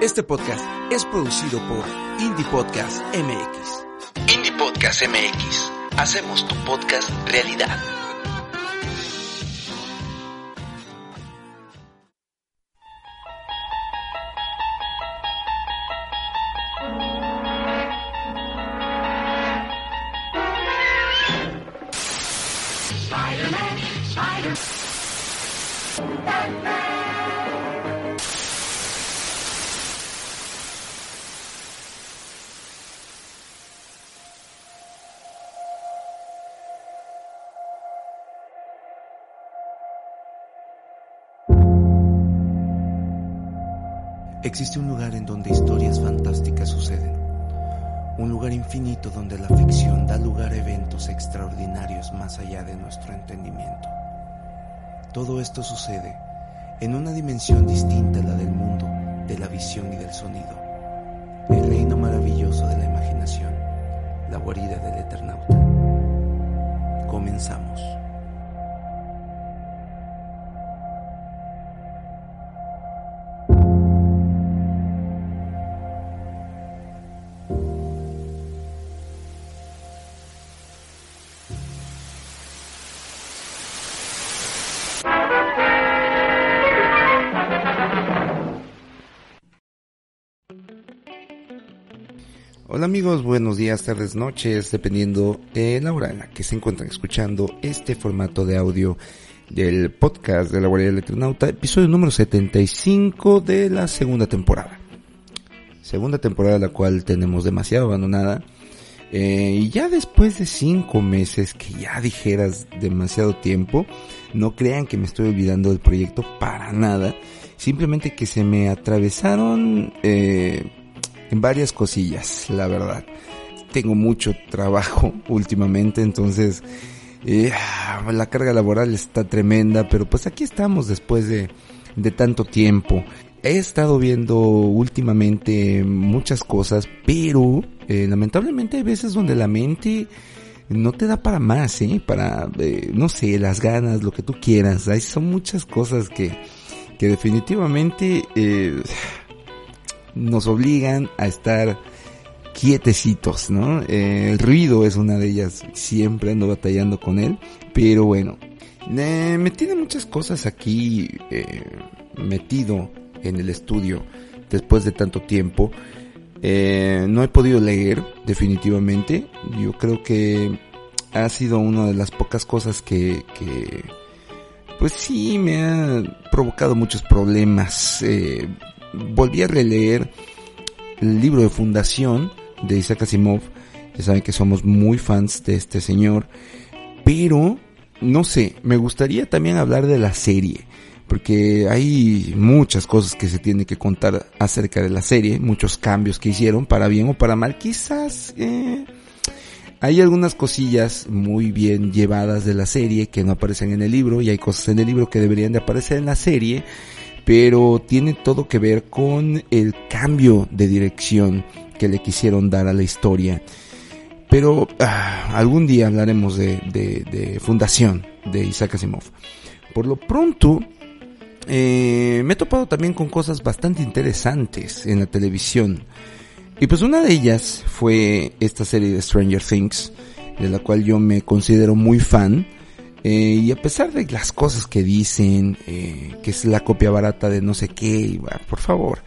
Este podcast es producido por Indie Podcast MX. Indie Podcast MX. Hacemos tu podcast realidad. Existe un lugar en donde historias fantásticas suceden. Un lugar infinito donde la ficción da lugar a eventos extraordinarios más allá de nuestro entendimiento. Todo esto sucede en una dimensión distinta a la del mundo, de la visión y del sonido. El reino maravilloso de la imaginación, la guarida del Eternauta. Comenzamos. Amigos, buenos días, tardes, noches, dependiendo de la hora en la que se encuentran escuchando este formato de audio del podcast de la Guardia del Electronauta, episodio número 75 de la segunda temporada. Segunda temporada la cual tenemos demasiado abandonada. Eh, y ya después de cinco meses, que ya dijeras demasiado tiempo, no crean que me estoy olvidando del proyecto para nada. Simplemente que se me atravesaron eh, en varias cosillas, la verdad. Tengo mucho trabajo últimamente, entonces eh, la carga laboral está tremenda, pero pues aquí estamos después de, de tanto tiempo. He estado viendo últimamente muchas cosas, pero eh, lamentablemente hay veces donde la mente no te da para más, ¿eh? Para, eh, no sé, las ganas, lo que tú quieras. Hay, son muchas cosas que, que definitivamente eh, nos obligan a estar quietecitos, ¿no? Eh, el ruido es una de ellas, siempre ando batallando con él, pero bueno, eh, me tiene muchas cosas aquí eh, metido en el estudio después de tanto tiempo. Eh, no he podido leer definitivamente, yo creo que ha sido una de las pocas cosas que, que pues sí me ha provocado muchos problemas. Volví a releer el libro de fundación de Isaac Asimov. Ya saben que somos muy fans de este señor. Pero, no sé, me gustaría también hablar de la serie. Porque hay muchas cosas que se tiene que contar acerca de la serie. Muchos cambios que hicieron, para bien o para mal. Quizás... Eh, hay algunas cosillas muy bien llevadas de la serie que no aparecen en el libro y hay cosas en el libro que deberían de aparecer en la serie pero tiene todo que ver con el cambio de dirección que le quisieron dar a la historia. Pero ah, algún día hablaremos de, Fundación de Isaac Asimov. Por lo pronto, eh, me he topado también con cosas bastante interesantes en la televisión. Y pues una de ellas fue esta serie de Stranger Things, de la cual yo me considero muy fan. Eh, y a pesar de las cosas que dicen, eh, que es la copia barata de no sé qué, por favor,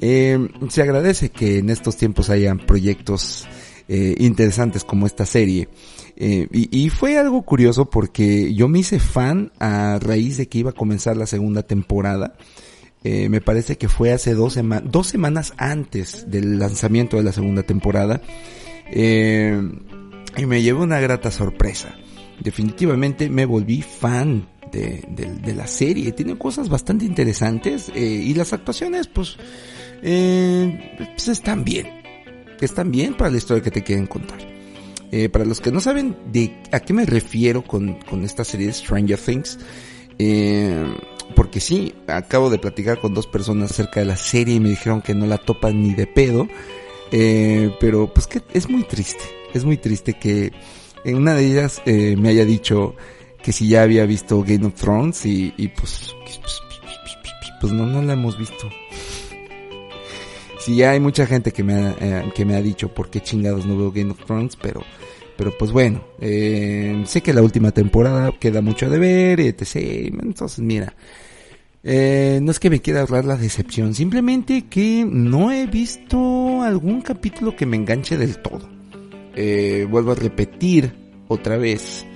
eh, se agradece que en estos tiempos hayan proyectos eh, interesantes como esta serie. Y, fue algo curioso porque yo me hice fan a raíz de que iba a comenzar la segunda temporada. Me parece que fue hace dos, dos semanas antes del lanzamiento de la segunda temporada. Y me llevó una grata sorpresa. Definitivamente me volví fan de, la serie. Tiene cosas bastante interesantes eh, y las actuaciones pues, pues están bien. Están bien para la historia que te quieren contar. Eh, para los que no saben de a qué me refiero con, con esta serie de Stranger Things, eh, porque sí, acabo de platicar con dos personas acerca de la serie y me dijeron que no la topan ni de pedo, eh, pero pues que es muy triste, es muy triste que en una de ellas eh, me haya dicho que si ya había visto Game of Thrones y, y pues, pues, pues no, no la hemos visto. sí hay mucha gente que me ha, eh, que me ha dicho por qué chingados no veo Game of Thrones, pero, pero pues bueno, eh, sé que la última temporada queda mucho de ver, etc. Entonces, mira, eh, no es que me quiera ahorrar la decepción, simplemente que no he visto algún capítulo que me enganche del todo. Eh, vuelvo a repetir otra vez.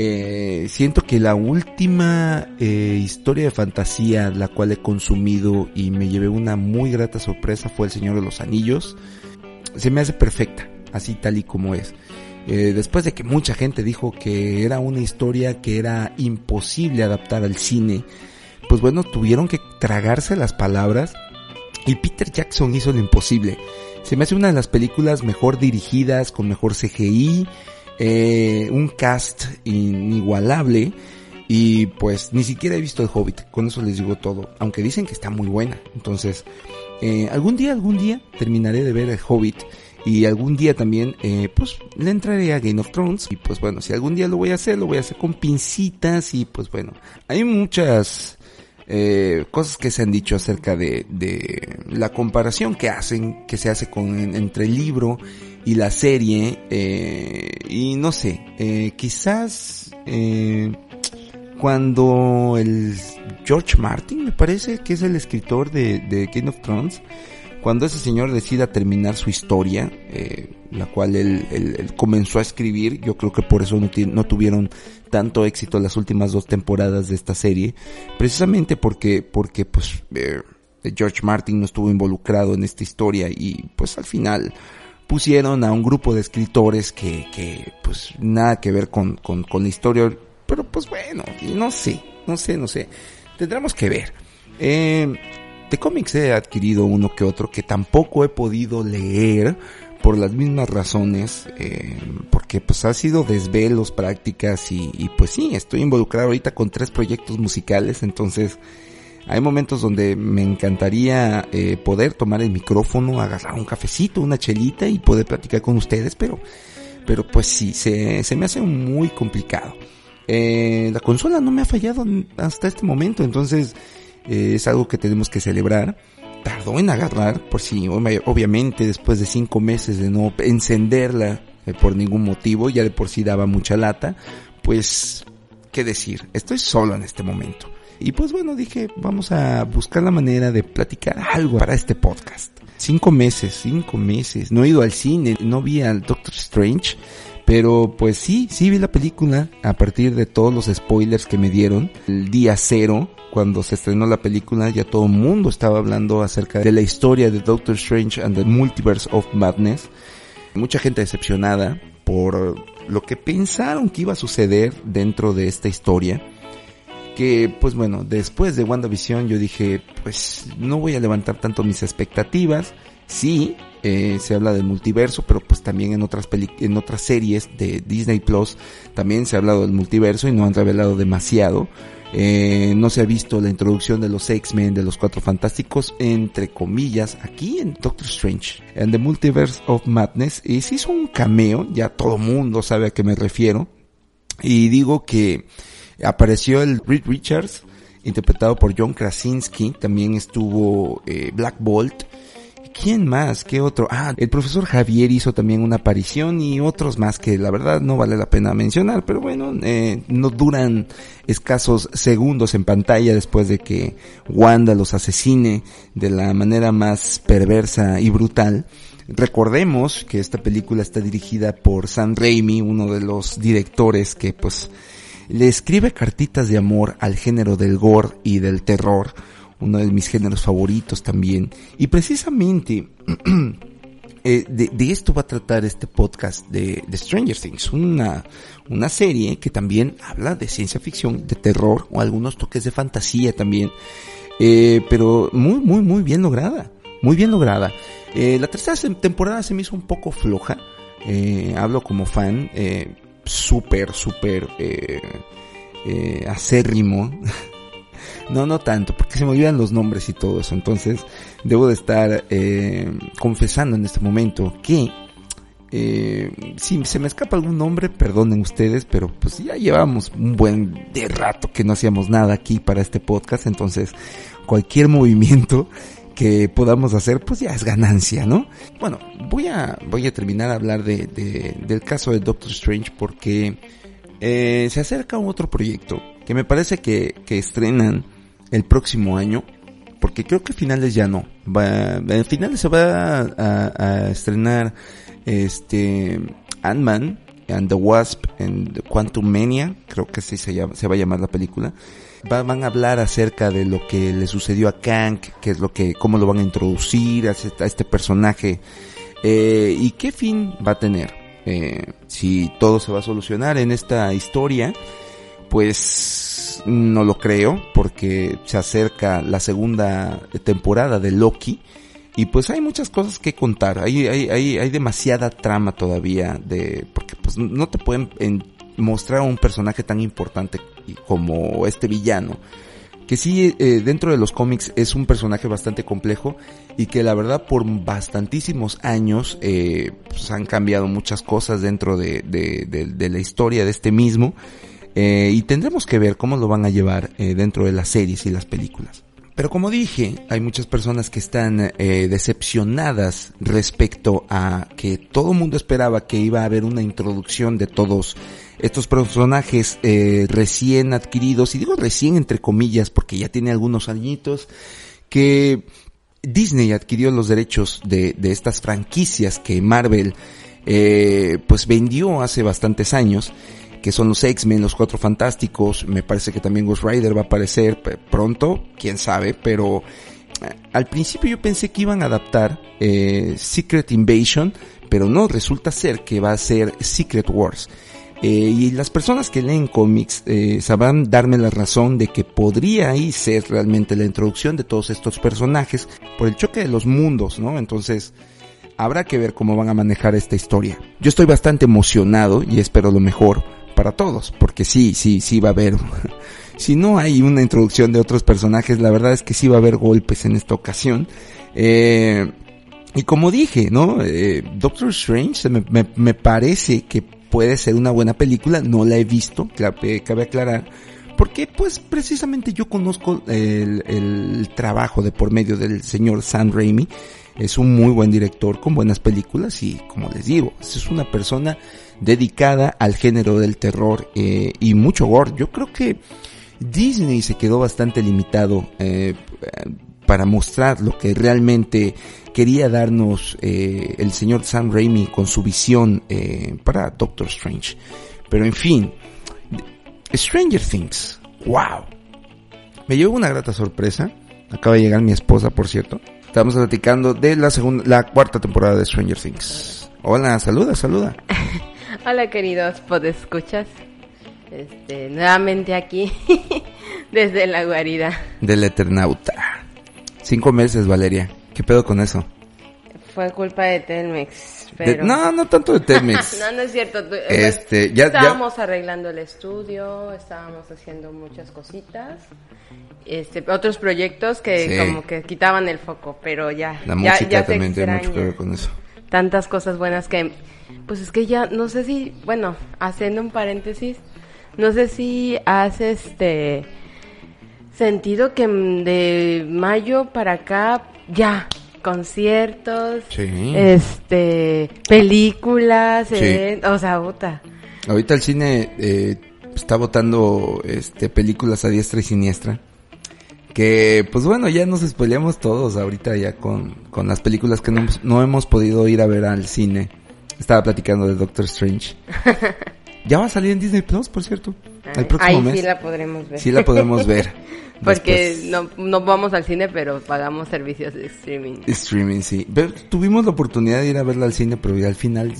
Eh, siento que la última eh, historia de fantasía la cual he consumido y me llevé una muy grata sorpresa fue El Señor de los Anillos. Se me hace perfecta, así tal y como es. Eh, después de que mucha gente dijo que era una historia que era imposible adaptar al cine, pues bueno, tuvieron que tragarse las palabras y Peter Jackson hizo lo imposible. Se me hace una de las películas mejor dirigidas, con mejor CGI, eh, un cast inigualable y pues ni siquiera he visto el Hobbit, con eso les digo todo, aunque dicen que está muy buena. Entonces, eh, algún día, algún día terminaré de ver el Hobbit y algún día también eh, pues le entraré a Game of Thrones y pues bueno, si algún día lo voy a hacer, lo voy a hacer con pincitas y pues bueno, hay muchas eh, cosas que se han dicho acerca de, de la comparación que hacen, que se hace con entre el libro y la serie eh, y no sé, eh, quizás eh, cuando el George Martin me parece que es el escritor de, de Game of Thrones cuando ese señor decida terminar su historia, eh, la cual él, comenzó a escribir, yo creo que por eso no, no, tuvieron tanto éxito las últimas dos temporadas de esta serie, precisamente porque, porque pues eh, George Martin no estuvo involucrado en esta historia y pues al final pusieron a un grupo de escritores que, que pues nada que ver con, con, con la historia, pero pues bueno, no sé, no sé, no sé, tendremos que ver. Eh, de cómics he adquirido uno que otro que tampoco he podido leer por las mismas razones, eh, porque pues ha sido desvelos, prácticas y, pues sí, estoy involucrado ahorita con tres proyectos musicales, entonces hay momentos donde me encantaría eh, poder tomar el micrófono, agarrar un cafecito, una chelita y poder platicar con ustedes, pero, pero pues sí, se, se me hace muy complicado. Eh, la consola no me ha fallado hasta este momento, entonces eh, es algo que tenemos que celebrar. Tardó en agarrar, por si obviamente después de cinco meses de no encenderla eh, por ningún motivo, ya de por sí daba mucha lata, pues, ¿qué decir? Estoy solo en este momento. Y pues bueno, dije, vamos a buscar la manera de platicar algo para este podcast. Cinco meses, cinco meses. No he ido al cine, no vi al Doctor Strange. Pero pues sí, sí vi la película a partir de todos los spoilers que me dieron. El día cero, cuando se estrenó la película, ya todo el mundo estaba hablando acerca de la historia de Doctor Strange and the Multiverse of Madness. Mucha gente decepcionada por lo que pensaron que iba a suceder dentro de esta historia. Que pues bueno, después de WandaVision yo dije, pues no voy a levantar tanto mis expectativas. Sí, eh, se habla del multiverso, pero pues también en otras peli en otras series de Disney Plus también se ha hablado del multiverso y no han revelado demasiado. Eh, no se ha visto la introducción de los X-Men, de los Cuatro Fantásticos, entre comillas, aquí en Doctor Strange, en The Multiverse of Madness, y se hizo un cameo, ya todo mundo sabe a qué me refiero, y digo que apareció el Reed Richards, interpretado por John Krasinski, también estuvo eh, Black Bolt, ¿Quién más? ¿Qué otro? Ah, el profesor Javier hizo también una aparición y otros más que la verdad no vale la pena mencionar, pero bueno, eh, no duran escasos segundos en pantalla después de que Wanda los asesine de la manera más perversa y brutal. Recordemos que esta película está dirigida por Sam Raimi, uno de los directores que pues le escribe cartitas de amor al género del gore y del terror uno de mis géneros favoritos también. Y precisamente eh, de, esto va a tratar este podcast de, de, Stranger Things, una, una serie que también habla de ciencia ficción, de terror o algunos toques de fantasía también, eh, pero muy, muy, muy bien lograda, muy bien lograda. Eh, la tercera temporada se me hizo un poco floja, hablo como fan, súper, súper acérrimo No, no tanto, porque se me olvidan los nombres y todo eso. Entonces, debo de estar eh, confesando en este momento que eh, si se me escapa algún nombre, perdonen ustedes, pero pues ya llevamos un buen de rato que no hacíamos nada aquí para este podcast, entonces cualquier movimiento que podamos hacer, pues ya es ganancia, ¿no? Bueno, voy a, voy a terminar a hablar de, de- del caso de Doctor Strange porque eh, se acerca otro proyecto que me parece que, que estrenan el próximo año, porque creo que finales ya no. Va, en finales se va a, estrenar este Ant-Man and the Wasp and Quantum Mania, creo que así se, llama, va a llamar la película. Va- van a hablar acerca de lo que le sucedió a Kang, qué es lo que, cómo lo van a introducir a este, a este personaje, eh, y qué fin va a tener. Eh, si todo se va a solucionar en esta historia, pues no lo creo, porque se acerca la segunda temporada de Loki. Y pues hay muchas cosas que contar, hay, hay, hay, hay demasiada trama todavía de, porque pues no te pueden en- mostrar a un personaje tan importante como este villano, que sí eh, dentro de los cómics es un personaje bastante complejo y que la verdad por bastantísimos años eh, pues han cambiado muchas cosas dentro de, de, de- de la historia de este mismo eh, y tendremos que ver cómo lo van a llevar eh, dentro de las series y las películas. Pero como dije, hay muchas personas que están eh, decepcionadas respecto a que todo el mundo esperaba que iba a haber una introducción de todos estos personajes eh, recién adquiridos, y digo recién entre comillas porque ya tiene algunos añitos, que Disney adquirió los derechos de, de estas franquicias que Marvel pues vendió hace bastantes años que son los X-Men, los Cuatro Fantásticos, me parece que también Ghost Rider va a aparecer pronto, quién sabe, pero eh, al principio yo pensé que iban a adaptar eh, Secret Invasion, pero no, resulta ser que va a ser Secret Wars. Eh, y las personas que leen cómics eh, sabrán darme la razón de que podría ahí ser realmente la introducción de todos estos personajes por el choque de los mundos, ¿no? Entonces, habrá que ver cómo van a manejar esta historia. Yo estoy bastante emocionado y espero lo mejor para todos, porque sí, sí, sí va a haber. si no hay una introducción de otros personajes, la verdad es que sí va a haber golpes en esta ocasión. Eh, y como dije, ¿no? Eh, Doctor Strange me, me, me parece que puede ser una buena película, no la he visto, eh, cabe aclarar, porque pues precisamente yo conozco el, el trabajo de por medio del señor Sam Raimi, es un muy buen director con buenas películas y como les digo, es una persona dedicada al género del terror eh, y mucho gore. Yo creo que Disney se quedó bastante limitado eh, para mostrar lo que realmente quería darnos eh, el señor Sam Raimi con su visión eh, para Doctor Strange. Pero en fin, Stranger Things, wow. Me llevó una grata sorpresa. Acaba de llegar mi esposa, por cierto. Estamos platicando de la segunda, la cuarta temporada de Stranger Things. Hola, saluda, saluda. Hola queridos podescuchas. Este, nuevamente aquí desde la guarida. Del Eternauta. Cinco meses, Valeria. ¿Qué pedo con eso? Fue culpa de Telmex, De- pero no, no tanto de Telmex. no, no es cierto. tú- Este, ya- ya- estábamos arreglando el estudio, estábamos haciendo muchas cositas. Este, otros proyectos que Sí. como que quitaban el foco, pero ya La ya- música ya se también tiene mucho que ver con eso. tantas cosas buenas que pues es que ya no sé si bueno haciendo un paréntesis no sé si has este sentido que de mayo para acá ya conciertos Sí. este películas Sí. eh, o sea puta Ahorita el cine eh, está votando este, películas a diestra y siniestra. Que, pues bueno, ya nos spoileamos todos ahorita ya con, con las películas que no, no hemos podido ir a ver al cine. Estaba platicando de Doctor Strange. ya va a salir en Disney Plus, por cierto. El próximo ahí mes. sí la podremos ver Sí la podemos ver. porque no, no vamos al cine pero pagamos servicios de streaming Streaming, sí. Pero tuvimos la oportunidad de ir a verla al cine, pero ya al final,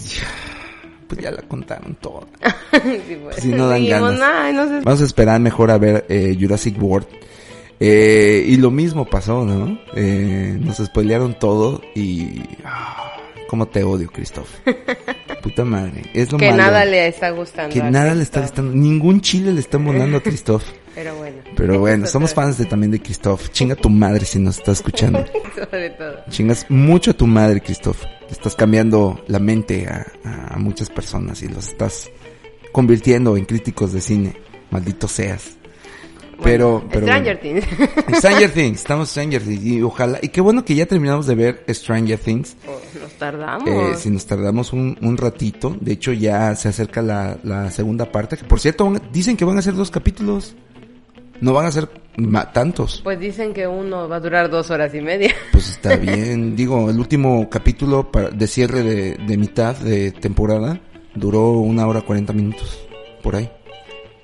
pues ya la contaron toda. sí, pues. Si no dan ganas. "Ay, no sé Vamos a esperar mejor a ver eh, Jurassic World. Eh, y lo mismo pasó, ¿no? Eh, nos spoilearon todo y... ah, ¿Cómo te odio, Christoph? Puta madre. Es lo que malo. nada le está gustando Que nada le está gustando. Ningún chile le está molando a Christoph. Pero bueno. Pero bueno, somos fans de, también de Christoph. Chinga tu madre si nos está escuchando. Sobre todo. Chingas mucho a tu madre, Christoph. Le estás cambiando la mente a- a muchas personas y los estás convirtiendo en críticos de cine. Maldito seas. Pero, pero Stranger bueno. Things. Stranger Things, estamos Stranger Things y ojalá, y qué bueno que ya terminamos de ver Stranger Things. Oh, nos tardamos. Eh, si nos tardamos un, un ratito, de hecho ya se acerca la, la segunda parte, que por cierto dicen que van a ser dos capítulos, no van a ser tantos. Pues dicen que uno va a durar dos horas y media. Pues está bien, digo, el último capítulo para, de cierre de, de mitad de temporada duró una hora cuarenta minutos, por ahí.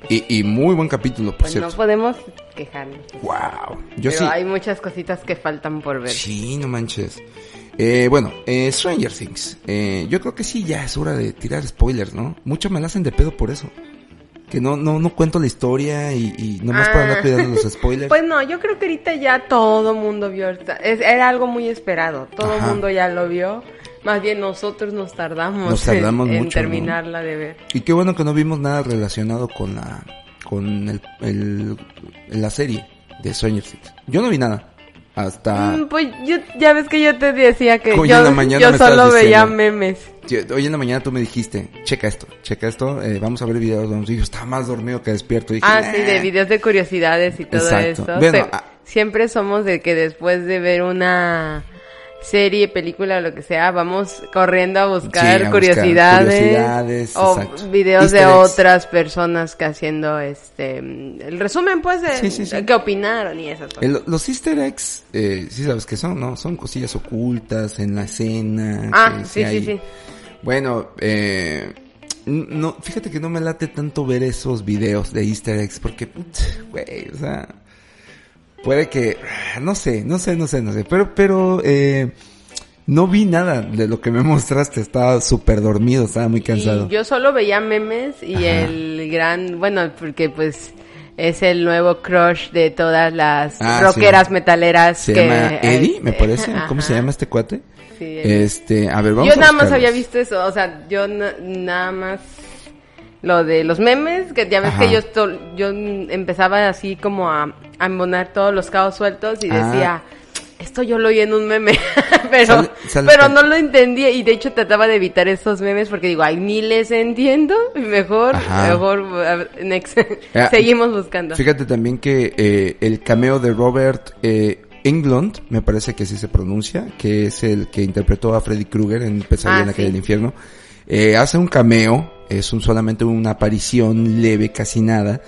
Y, y muy buen capítulo, por Pues no cierto. podemos quejarnos. Wow, yo Pero sí. hay muchas cositas que faltan por ver. Sí, no manches. Eh, bueno, eh, Stranger Things. Eh, yo creo que sí, ya es hora de tirar spoilers, ¿no? Mucho me la hacen de pedo por eso. Que no, no, no cuento la historia y, y nomás para andar Ah. cuidando los spoilers. Pues no, yo creo que ahorita ya todo mundo vio. Era algo muy esperado. Todo Ajá. mundo ya lo vio. Más bien nosotros nos tardamos, Nos tardamos en, en mucho, ¿no? terminarla de ver. Y qué bueno que no vimos nada relacionado con la, con el, el- la serie de Stranger Things. Yo no vi nada. Hasta, Mm, pues yo, ya ves que yo te decía que Hoy yo, en la mañana yo me solo veía memes. Hoy en la mañana tú me dijiste, checa esto, checa esto, eh, vamos a ver videos. Y yo estaba más dormido que despierto. Y dije, Ah, sí, de videos de curiosidades y todo Exacto. esto. Bueno, Se- ah. siempre somos de que después de ver una serie, película lo que sea, vamos corriendo a buscar, Sí, a buscar curiosidades, curiosidades, o exacto. videos de eggs. otras personas que haciendo este el resumen pues de Sí, qué opinaron y esas cosas. El- los easter eggs, eh, sí sabes qué son, ¿no? Son cosillas ocultas en la escena. ah, que sí, sí, hay- sí. Bueno, eh, no, fíjate que no me late tanto ver esos videos de easter eggs porque, güey, o sea, puede que, no sé, no sé, no sé, no sé, pero, pero, eh, no vi nada de lo que me mostraste, estaba súper dormido, estaba muy cansado. Y yo solo veía memes y Ajá. el gran, bueno, porque pues es el nuevo crush de todas las Ah, rockeras sí. metaleras Se que llama Eddie, me parece, ¿cómo se llama este cuate? Sí. Este, a ver, vamos yo a nada más había visto eso, o sea, yo na- nada más lo de los memes, que ya ves Ajá. que yo yo empezaba así como a embonar todos los cabos sueltos y Ah. decía, esto yo lo oí en un meme, pero, Sale- sale pero no lo entendía y de hecho trataba de evitar esos memes porque digo, ay, ni les entiendo, mejor, Ajá. mejor, next. Ah, seguimos buscando. Fíjate también que eh, el cameo de Robert eh, Englund, me parece que así se pronuncia, que es el que interpretó a Freddy Krueger en Pesadilla Ah, en la calle del infierno, eh, hace un cameo, es un solamente una aparición leve, casi nada,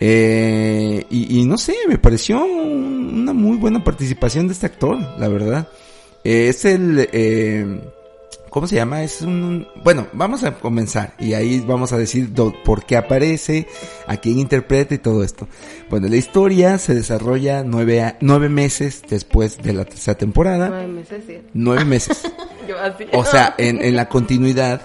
eh, y, y no sé, me pareció un- una muy buena participación de este actor, la verdad. Eh, es el, eh, ¿cómo se llama? Es un, bueno, vamos a comenzar y ahí vamos a decir do- por qué aparece, a quién interpreta y todo esto. Bueno, la historia se desarrolla nueve, a- nueve meses después de la tercera temporada. Nueve meses, sí. Nueve meses. Yo así. O sea, en, en la continuidad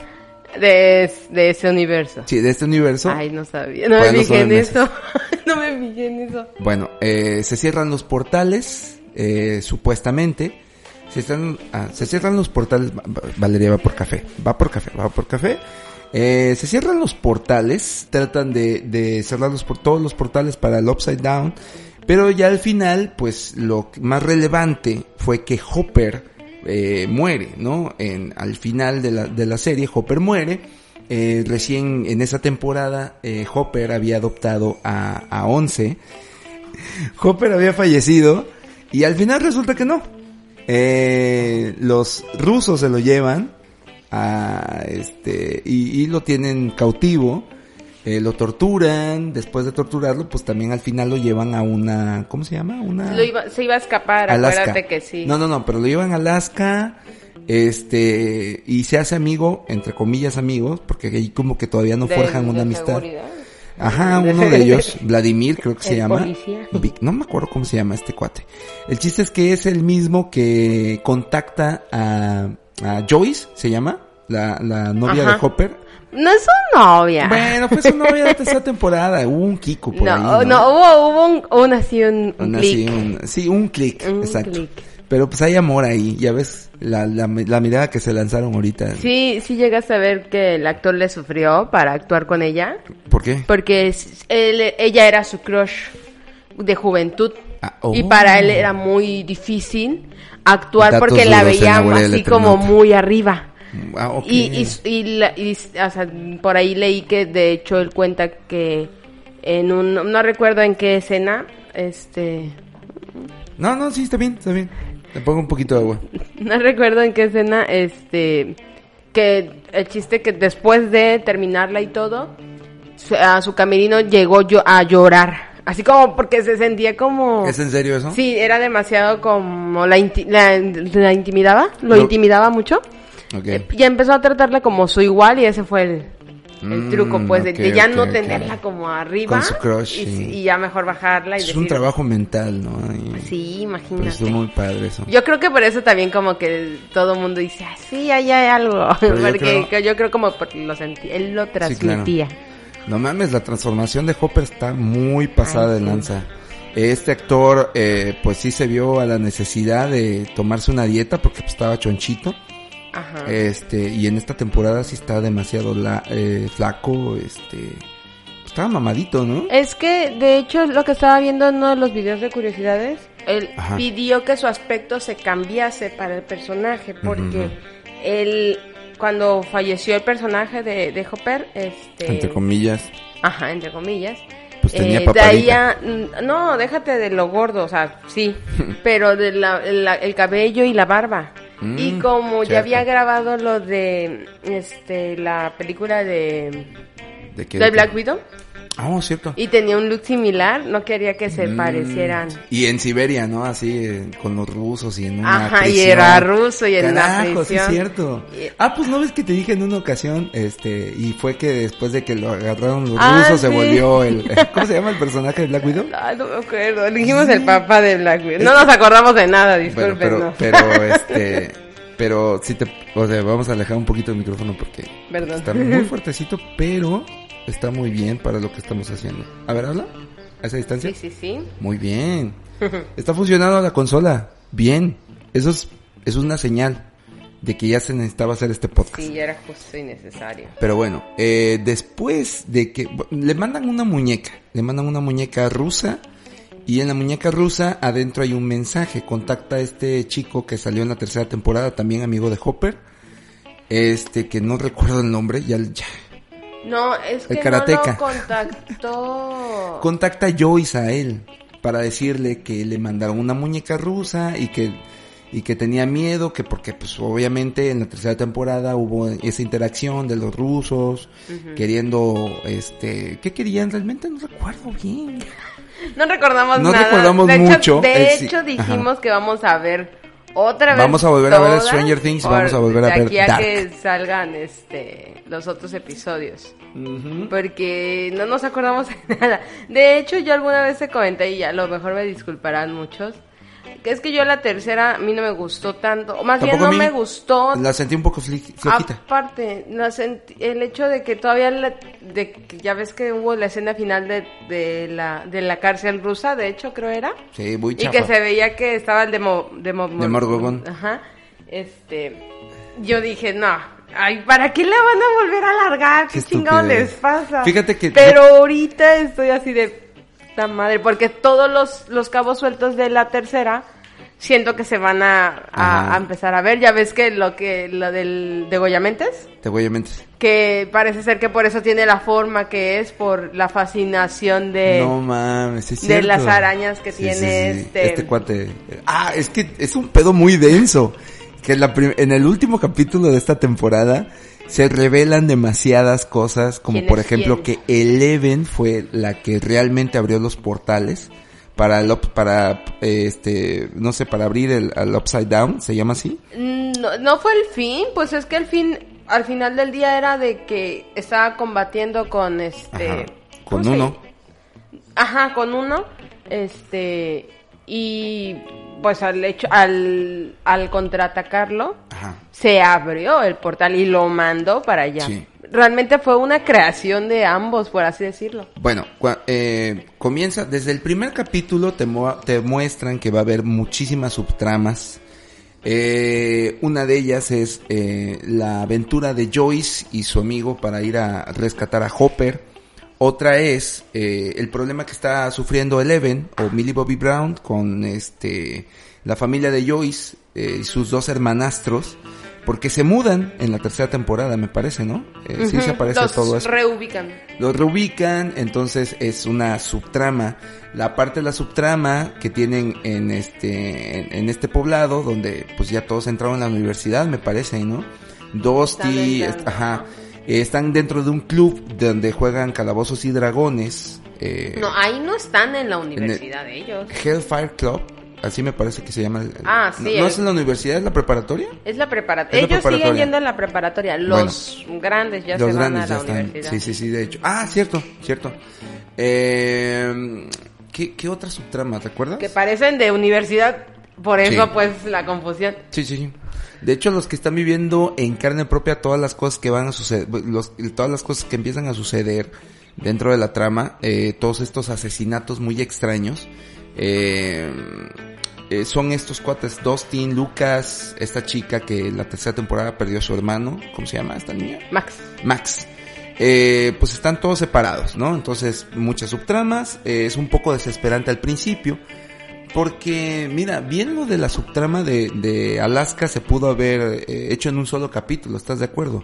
de, de ese universo. sí, de este universo. Ay, no sabía. No me fijé en eso. no me fijé en eso. Bueno, eh, se cierran los portales, eh, supuestamente. Se, están, ah, se cierran los portales. Va- va- Valeria va por café. Va por café, va por café. Eh, se cierran los portales. Tratan de, de cerrarlos por todos los portales para el Upside Down. Pero ya al final, pues lo más relevante fue que Hopper eh, muere, ¿no? En, al final de la, de la serie, Hopper muere. Eh, recién en esa temporada, eh, Hopper había adoptado a, a Once. Hopper había fallecido y al final resulta que no. Eh, los rusos se lo llevan a este y, y lo tienen cautivo. Eh, lo torturan. Después de torturarlo, pues también al final lo llevan a una, ¿cómo se llama? Una Lo iba- se iba a escapar, Alaska. acuérdate que sí. No, no, no, pero lo llevan a Alaska. Este, y se hace amigo, entre comillas amigos, porque ahí como que todavía no De- forjan una amistad. seguridad. Ajá, uno de ellos, Vladimir, creo que se llama. Vic- no me acuerdo cómo se llama este cuate. El chiste es que es el mismo que contacta a, a Joyce, se llama, la, la novia Ajá. de Hopper. No es su novia. Bueno, fue su novia de tercera temporada. Hubo un Kiko por no, ahí. no, hubo, hubo un, un así, un, un sí, un, sí, un clic, exacto. Pero pues hay amor ahí, ya ves la, la, la mirada que se lanzaron ahorita. Sí, sí llegas a ver que el actor le sufrió para actuar con ella, ¿Por qué? porque él- ella era su crush de juventud. Ah, oh. Y para él era muy difícil actuar Datos porque la duros en veía la huella del así como muy arriba. Ah. Y, y, y la- y, o sea, por ahí leí que de hecho él cuenta que en un, no recuerdo en qué escena, este, No, no, sí, está bien, está bien. Le pongo un poquito de agua. no recuerdo en qué escena, este, que el chiste que después de terminarla y todo, su- a su camerino llegó yo a llorar, así como porque se sentía como... ¿Es en serio eso? Sí, era demasiado como la, inti- la, la intimidaba, lo, Lo- intimidaba mucho. Ok. Eh, Y empezó a tratarla como su igual y ese fue el, el Mm, truco, pues, de, ya no tenerla como arriba. Con su crush, y, sí. y ya mejor bajarla y Es un trabajo mental, ¿no? Y- Sí, Pero imagínate. estuvo muy padre eso. Yo creo que por eso también como que todo el mundo dice, ah, sí, ahí hay algo. Pero yo Porque creo- yo creo como porque lo sentí, él lo transmitía. No mames, la transformación de Hopper está muy pasada Ay, de sí. lanza. Este actor, eh, pues sí se vio a la necesidad de tomarse una dieta porque pues, estaba chonchito. Ajá. Este, y en esta temporada sí está demasiado la, eh, flaco, este, estaba mamadito, ¿no? Es que, de hecho, lo que estaba viendo en uno de los videos de curiosidades, él Ajá. pidió que su aspecto se cambiase para el personaje, porque Ujú. él, cuando falleció el personaje de, de Hopper, este... Entre comillas. Ajá, entre comillas. Pues tenía eh, de ahí no, déjate de lo gordo, o sea, sí, pero de la, la- el cabello y la barba. Mm, y como ya había grabado lo de este la película de, de Black Widow Ah, cierto. y tenía un look similar, no quería que se Mm, parecieran. Y en Siberia, ¿no? Así, eh, con los rusos y en una Ajá, y prisión. era ruso y en una Carajo, sí es prisión. cierto. Ah, pues no ves que te dije en una ocasión, este, y fue que después de que lo agarraron los Ah, rusos se volvió el, ¿cómo se llama el personaje de Black Widow? Ah, no me acuerdo, dijimos el papá de Black Widow. No nos acordamos de nada, Bueno, pero, discúlpenos. pero, este, pero sí te, o sea, vamos a alejar un poquito el micrófono porque Perdón. está muy fuertecito, pero está muy bien para lo que estamos haciendo. A ver, habla. ¿A esa distancia? Sí, sí, sí. Muy bien. Está funcionando la consola. Bien. Eso es, es una señal de que ya se necesitaba hacer este podcast. Sí, ya era justo y necesario. Pero bueno, eh, después de que le mandan una muñeca, le mandan una muñeca rusa y en la muñeca rusa adentro hay un mensaje. Contacta a este chico que salió en la tercera temporada, también amigo de Hopper. Este que no recuerdo el nombre, ya, ya. No, es El que no lo contactó. contacta a Joyce a él para decirle que le mandaron una muñeca rusa y que y que tenía miedo que porque pues obviamente en la tercera temporada hubo esa interacción de los rusos queriendo este qué querían realmente no recuerdo bien No recordamos No nada. recordamos de mucho, Hecho, de eh, hecho, dijimos ajá. que vamos a ver otra vez. Vamos a volver a ver Stranger Things y vamos a volver a de ver aquí a Dark. que salgan este los otros episodios. Porque no nos acordamos de nada. De hecho, yo alguna vez te comenté y a lo mejor me disculparán muchos. Que es que yo la tercera a mí no me gustó tanto. O más bien Tampoco no a mí. me gustó la sentí un poco flojita Aparte, la senti- el hecho de que todavía, la- de ya ves que hubo la escena final de, de la, de la cárcel rusa, de hecho creo era, sí muy y chafa que se veía que estaba el demo, demo, Demogorgon. Ajá, este, yo dije, no, ay, ¿para qué la van a volver a alargar? ¿Qué, Qué estupidez. les pasa? Fíjate que Pero ahorita estoy así de, ¡ta madre! Porque todos los, los cabos sueltos de la tercera... Siento que se van a, a- empezar a ver. Ya ves que lo que lo del degollamentes, te voy a mentir que parece ser que por eso tiene la forma que es, por la fascinación de... no mames es de cierto. las arañas que Sí, tiene sí, sí. este- este cuate ah es que es un pedo muy denso que en, la en el último capítulo de esta temporada se revelan demasiadas cosas como ¿Quién por ejemplo quién? que Eleven fue la que realmente abrió los portales para el up- para este no sé para abrir el al upside down se llama así Mm, No, no fue el fin, pues es que el fin, al final del día era de que estaba combatiendo con este... Ajá. ¿cómo con uno Ajá, con uno. Este. Y pues al hecho, al, al contraatacarlo, Ajá. se abrió el portal y lo mandó para allá. Sí. Realmente fue una creación de ambos, por así decirlo. Bueno, eh, comienza desde el primer capítulo te, mu- te muestran que va a haber muchísimas subtramas. Eh, una de ellas es eh, la aventura de Joyce y su amigo para ir a rescatar a Hopper. Otra es eh, el problema que está sufriendo Eleven o Millie Bobby Brown con este la familia de Joyce eh, y sus dos hermanastros porque se mudan en la tercera temporada, me parece, ¿no? Eh, sí se aparece los todo eso. reubican. Los reubican, entonces es una subtrama. La parte de la subtrama que tienen en este, en, en este poblado, donde pues ya todos entraron a la universidad, me parece, ¿no? Est- ajá, eh, están dentro de un club donde juegan calabozos y dragones. Eh, No, ahí no están en la universidad ellos. Hellfire Club, así me parece que se llama. Ah, sí, ¿No, ¿no el- es en la universidad, es la preparatoria? Es la preparatoria. La Ellos preparatoria. siguen yendo a la preparatoria. Los grandes ya Los se van a ya la están. universidad. Sí, sí, sí, de hecho. Ah, cierto, cierto. Eh, ¿qué, ¿Qué otra subtrama, te acuerdas? Que parecen de universidad. Por eso, Sí. pues, la confusión. Sí, sí, sí. De hecho, los que están viviendo en carne propia todas las cosas que van a suceder, los, todas las cosas que empiezan a suceder dentro de la trama, eh, todos estos asesinatos muy extraños, eh, eh, son estos cuates, Dustin, Lucas, esta chica que en la tercera temporada perdió a su hermano, ¿cómo se llama esta niña? Max. Max. Eh, pues están todos separados, ¿no? Entonces, muchas subtramas, eh, es un poco desesperante al principio, porque, mira, bien lo de la subtrama de, de Alaska se pudo haber eh, hecho en un solo capítulo, ¿estás de acuerdo?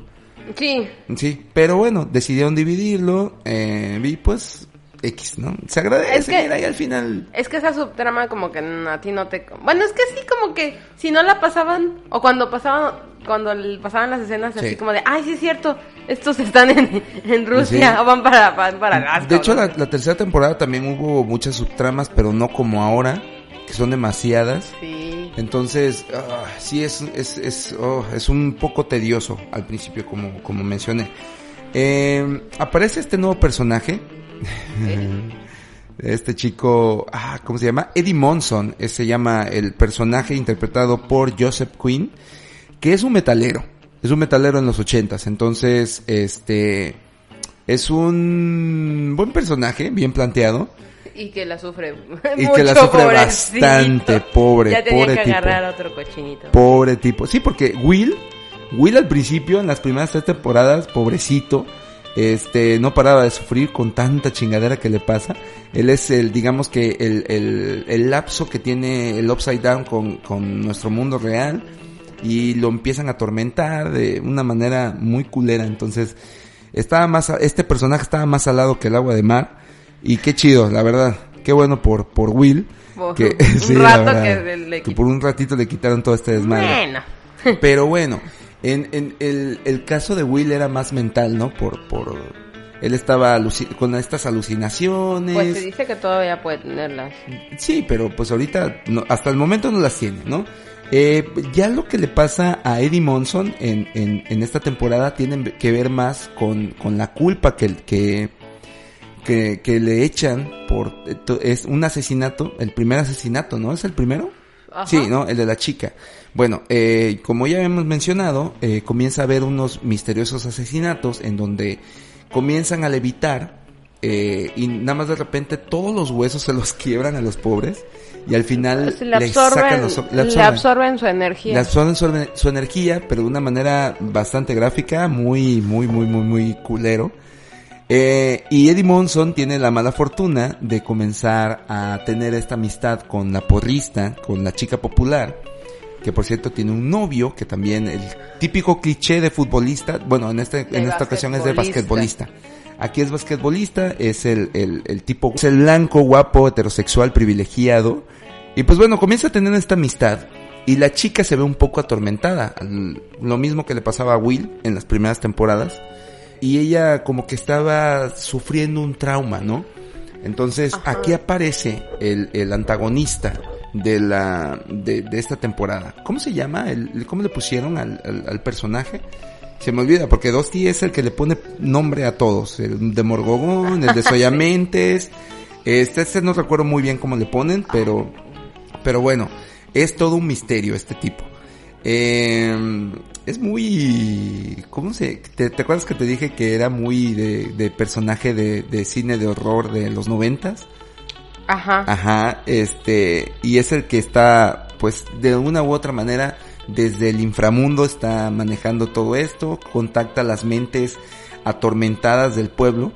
Sí. Sí, pero bueno, decidieron dividirlo, eh, y pues, X, ¿no? Se agradece, Es que- mira, y al final... Es que esa subtrama como que a ti no te... Bueno, es que sí, como que si no la pasaban, o cuando pasaban, cuando pasaban las escenas Sí. así como de, ay, sí es cierto, estos están en, en Rusia, Sí. o van para, van para Alaska. De hecho, la tercera temporada también hubo muchas subtramas, pero no como ahora, que son demasiadas. Sí. Entonces, ah, sí es, es, es, oh, es un poco tedioso al principio, como, como mencioné. Eh, aparece este nuevo personaje. Este chico, ah, ¿cómo se llama? Eddie Monson, eh, se llama el personaje interpretado por Joseph Quinn, que es un metalero, es un metalero en los ochentas, entonces, este, es un buen personaje, bien planteado, Y que la sufre Y mucho, que la sufre pobrecito. bastante, pobre, Ya tenía pobre que tipo. agarrar otro cochinito. Pobre tipo. Sí, porque Will, Will al principio, en las primeras tres temporadas, pobrecito, este, no paraba de sufrir con tanta chingadera que le pasa. Él es el, digamos que el, el, el lapso que tiene el Upside Down con, con nuestro mundo real y lo empiezan a atormentar de una manera muy culera. Entonces, estaba más, este personaje estaba más salado que el agua de mar y qué chido, la verdad. Qué bueno por, por Will. Por Que, un sí, la rato verdad, que le que por un ratito le quitaron todo este desmadre. Bueno. Pero bueno, en, en el, el caso de Will era más mental, ¿no? Por, por, él estaba con estas alucinaciones. Pues se dice que todavía puede tenerlas. Sí, pero pues ahorita, no- hasta el momento no las tiene, ¿no? Eh, ya lo que le pasa a Eddie Monson en, en, en esta temporada tiene que ver más con, con la culpa que, que, que, que le echan por, es un asesinato, el primer asesinato, ¿no? ¿Es el primero? Ajá. Sí, ¿no? El de la chica. Bueno, eh, como ya hemos mencionado, eh, comienza a haber unos misteriosos asesinatos en donde comienzan a levitar eh, y nada más de repente todos los huesos se los quiebran a los pobres y al final Pues le sacan absorben, los, le absorben, su le energía. absorben su, su energía, pero de una manera bastante gráfica, muy, muy, muy, muy, muy culero. Eh, y Eddie Monson tiene la mala fortuna de comenzar a tener esta amistad con la porrista, con la chica popular, que por cierto tiene un novio, que también el típico cliché de futbolista, bueno, en, este, en esta ocasión es de basquetbolista. Aquí es basquetbolista, es el, el, el tipo, es el blanco, guapo, heterosexual, privilegiado. Y pues bueno, comienza a tener esta amistad. Y la chica se ve un poco atormentada. Lo mismo que le pasaba a Will en las primeras temporadas. Y ella como que estaba sufriendo un trauma, ¿no? Entonces Ajá. aquí aparece el, el antagonista de la de, de esta temporada. ¿Cómo se llama? El, ¿Cómo le pusieron al, al, al personaje? Se me olvida, porque Dosti es el que le pone nombre a todos. El de Morgogón, el de Soyamentes. Este, este no recuerdo muy bien cómo le ponen, pero, pero bueno, es todo un misterio este tipo. Eh, es muy, ¿cómo se? Te, te acuerdas que te dije que era muy de, de personaje de, de cine de horror de los noventas? Ajá. Ajá, este, y es el que está, pues, de una u otra manera, desde el inframundo está manejando todo esto, contacta las mentes atormentadas del pueblo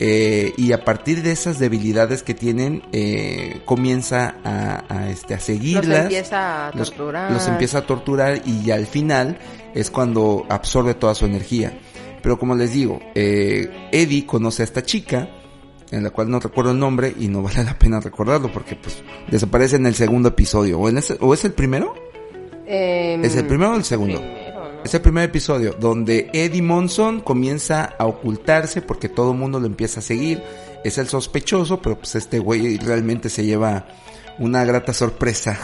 eh, y a partir de esas debilidades que tienen eh, comienza a, a, este, a seguirlas. Los empieza a torturar. Los, los empieza a torturar y ya al final es cuando absorbe toda su energía. Pero como les digo, eh, Eddie conoce a esta chica, en la cual no recuerdo el nombre y no vale la pena recordarlo porque pues desaparece en el segundo episodio. ¿O, en ese, o es el primero? Eh, ¿Es el primero o el segundo? primero, Es el primer episodio donde Eddie Monson comienza a ocultarse porque todo el mundo lo empieza a seguir. Es el sospechoso, pero pues este güey realmente se lleva una grata sorpresa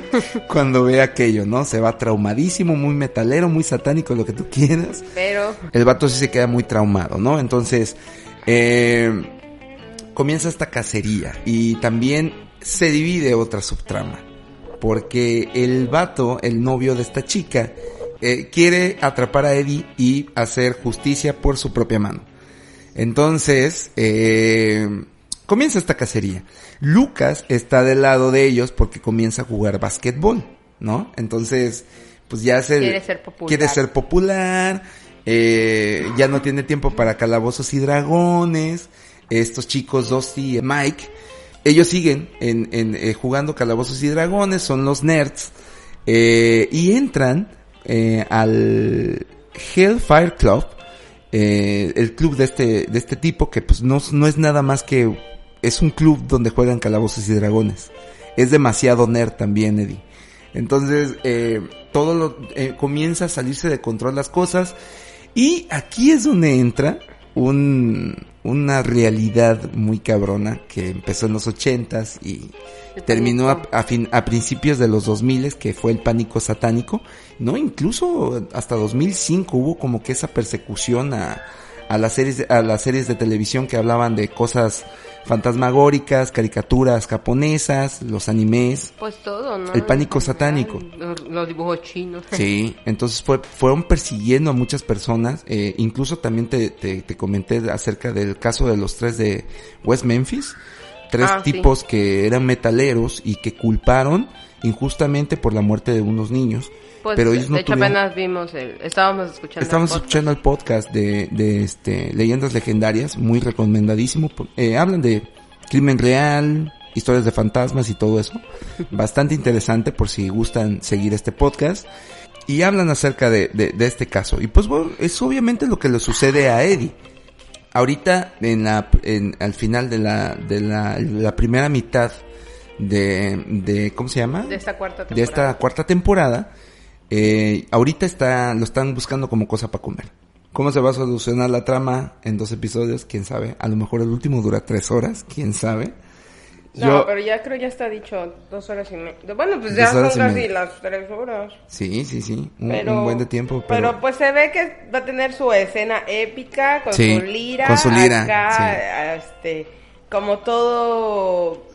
cuando ve aquello, ¿no? Se va traumadísimo, muy metalero, muy satánico, lo que tú quieras. Pero El vato sí se queda muy traumado, ¿no? Entonces, eh, comienza esta cacería y también se divide otra subtrama. Porque el vato, el novio de esta chica, eh, quiere atrapar a Eddie y hacer justicia por su propia mano. Entonces, eh, comienza esta cacería. Lucas está del lado de ellos porque comienza a jugar básquetbol, ¿no? Entonces, pues ya se Quiere ser popular. quiere ser popular, eh, ya no tiene tiempo para calabozos y dragones. Estos chicos, Dusty y Mike, ellos siguen en, en, eh, jugando calabozos y dragones, son los nerds, eh, y entran eh, al Hellfire Club, eh, el club de este, de este tipo, que pues no, no es nada más que, es un club donde juegan calabozos y dragones. Es demasiado nerd también, Eddie. Entonces, eh, todo eh, comienza a salirse de control las cosas. Y aquí es donde entra un, una realidad muy cabrona que empezó en los ochentas y El terminó a fin- a principios de los 2000 que fue el pánico satánico. No, incluso hasta 2005 hubo como que esa persecución a, a las series, de- a las series de televisión que hablaban de cosas fantasmagóricas, caricaturas japonesas, los animes. pues todo, ¿no? El pánico satánico. Los, dibujos chinos. Sí, entonces fue, fueron persiguiendo a muchas personas. eh, incluso también te, te, te comenté acerca del caso de los tres de West Memphis. Tres Ah, sí. tipos que eran metaleros y que culparon injustamente por la muerte de unos niños. Pues, pero ellos no de hecho tuvieron- apenas vimos el, estábamos escuchando. El podcast. escuchando el podcast de, de este, Leyendas Legendarias, muy recomendadísimo. eh, hablan de crimen real, historias de fantasmas y todo eso. Bastante interesante por si gustan seguir este podcast. Y hablan acerca de, de, de este caso. Y pues bueno, es obviamente lo que le sucede a Eddie. Ahorita, en la, en, al final de la, de la, la primera mitad de, de, ¿cómo se llama? De esta cuarta temporada. de esta cuarta temporada, eh, ahorita está, lo están buscando como cosa para comer. ¿Cómo se va a solucionar la trama en dos episodios? ¿Quién sabe? A lo mejor el último dura tres horas, ¿quién sabe? No, pero ya creo ya está dicho dos horas y media. Bueno, pues ya son casi las tres horas. Sí, sí, sí, un, Pero, un buen de tiempo, pero... pero... pues se ve que va a tener su escena épica con Sí, su lira. con su lira, Acá, este, como todo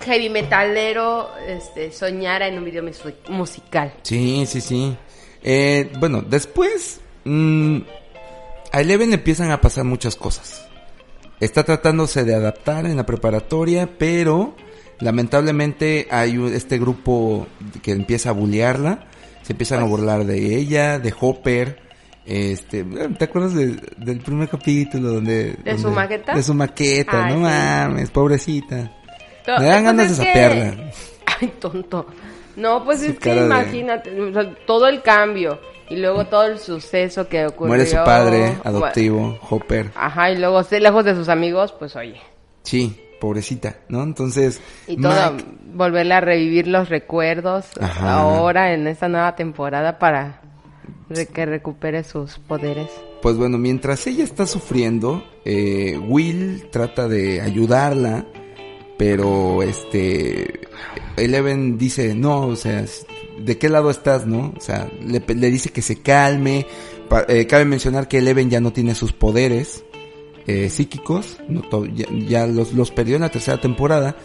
heavy metalero, este, soñara en un video musi- musical. Sí, sí, sí. Eh, bueno, después mm, a Eleven le empiezan a pasar muchas cosas. Está tratándose de adaptar en la preparatoria, pero lamentablemente hay este grupo que empieza a bullearla. Se empiezan a burlar de ella, de Hopper. Este, ¿te acuerdas de- del primer capítulo donde... ¿De su maqueta? De su maqueta, Ay, no sí. mames, pobrecita. To- Me dan ganas de que- sapearla. Ay, tonto. No, pues Su es que cara de- imagínate, o sea, todo el cambio y luego todo el suceso que ocurrió. Muere su padre adoptivo, Hopper. Aja, y luego lejos de sus amigos, pues oye. Sí, pobrecita, ¿no? Entonces, Y todo, Mike- a revivir los recuerdos Ajá. ahora en esta nueva temporada para que recupere sus poderes. pues bueno, mientras ella está sufriendo, eh, Will trata de ayudarla, pero este, Eleven dice, no, o sea, ¿de qué lado estás, no? O sea, le, dice que se calme. Pa- eh, cabe mencionar que Eleven ya no tiene sus poderes eh, psíquicos, no to- ya, ya los, los perdió en la tercera temporada.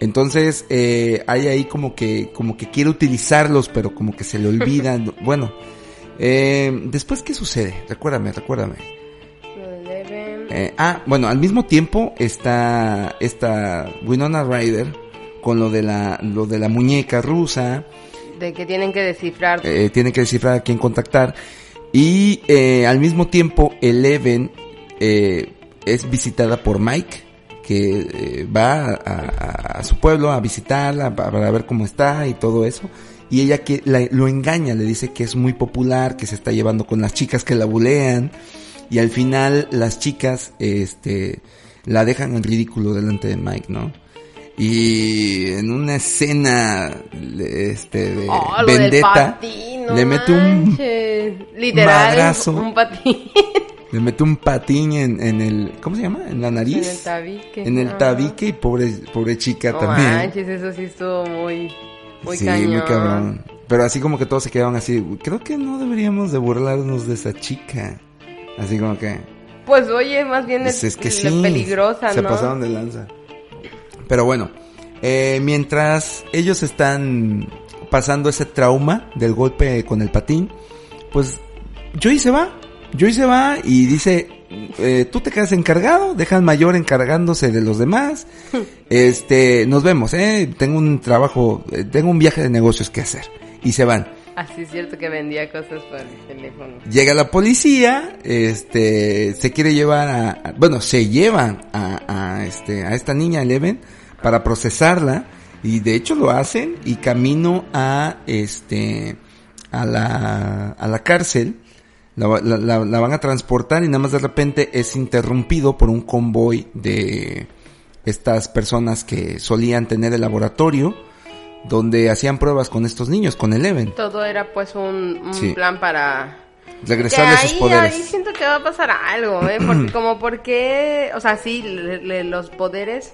Entonces, eh, hay ahí como que, como que quiere utilizarlos, pero como que se le olvidan. bueno, eh, después, ¿qué sucede? Recuérdame, recuérdame. Eh, ah, bueno, al mismo tiempo está esta Winona Ryder con lo de la, lo de la muñeca rusa. De que tienen que descifrar. eh, tiene que descifrar a quién contactar. Y eh, al mismo tiempo, Eleven eh, es visitada por Mike, que va a, a- a su pueblo a visitarla pa- para ver cómo está y todo eso. Y ella que la- lo engaña, le dice que es muy popular, que se está llevando con las chicas que la bulean. Y al final las chicas, este, la dejan en ridículo delante de Mike, ¿no? Y en una escena, este, de Oh, vendetta, patín, no le mete un. Literal, madrazo. un patín. Le mete un patín en, en el, ¿cómo se llama? En la nariz. En el tabique. En el Ajá. tabique y pobre, pobre chica No también. manches, eso sí estuvo muy, muy sí, cañón. muy cabrón. Pero así como que todos se quedaban así, creo que no deberíamos de burlarnos de esa chica. Así como que, Pues oye, más bien pues es, es que sí, peligrosa, se ¿no? pasaron de lanza. Pero bueno, eh, mientras ellos están pasando ese trauma del golpe con el patín, pues Joey se va. Joey se va y dice, eh, tú te quedas encargado, deja al mayor encargándose de los demás. Este, nos vemos, eh, tengo un trabajo, eh, tengo un viaje de negocios que hacer. Y se van. Así es cierto que vendía cosas por el teléfono. Llega la policía, este, se quiere llevar a, bueno, se llevan a, a, este, a esta niña Eleven para procesarla y de hecho lo hacen y camino a, este, a la, a la cárcel, la- la van a transportar y nada más de repente es interrumpido por un convoy de estas personas que solían tener el laboratorio donde hacían pruebas con estos niños, con Eleven, Todo era pues un, un Sí. plan para... regresarle que sus ahí, poderes. ahí siento que va a pasar algo, ¿eh? Porque como porque, o sea, sí, le- le- los poderes,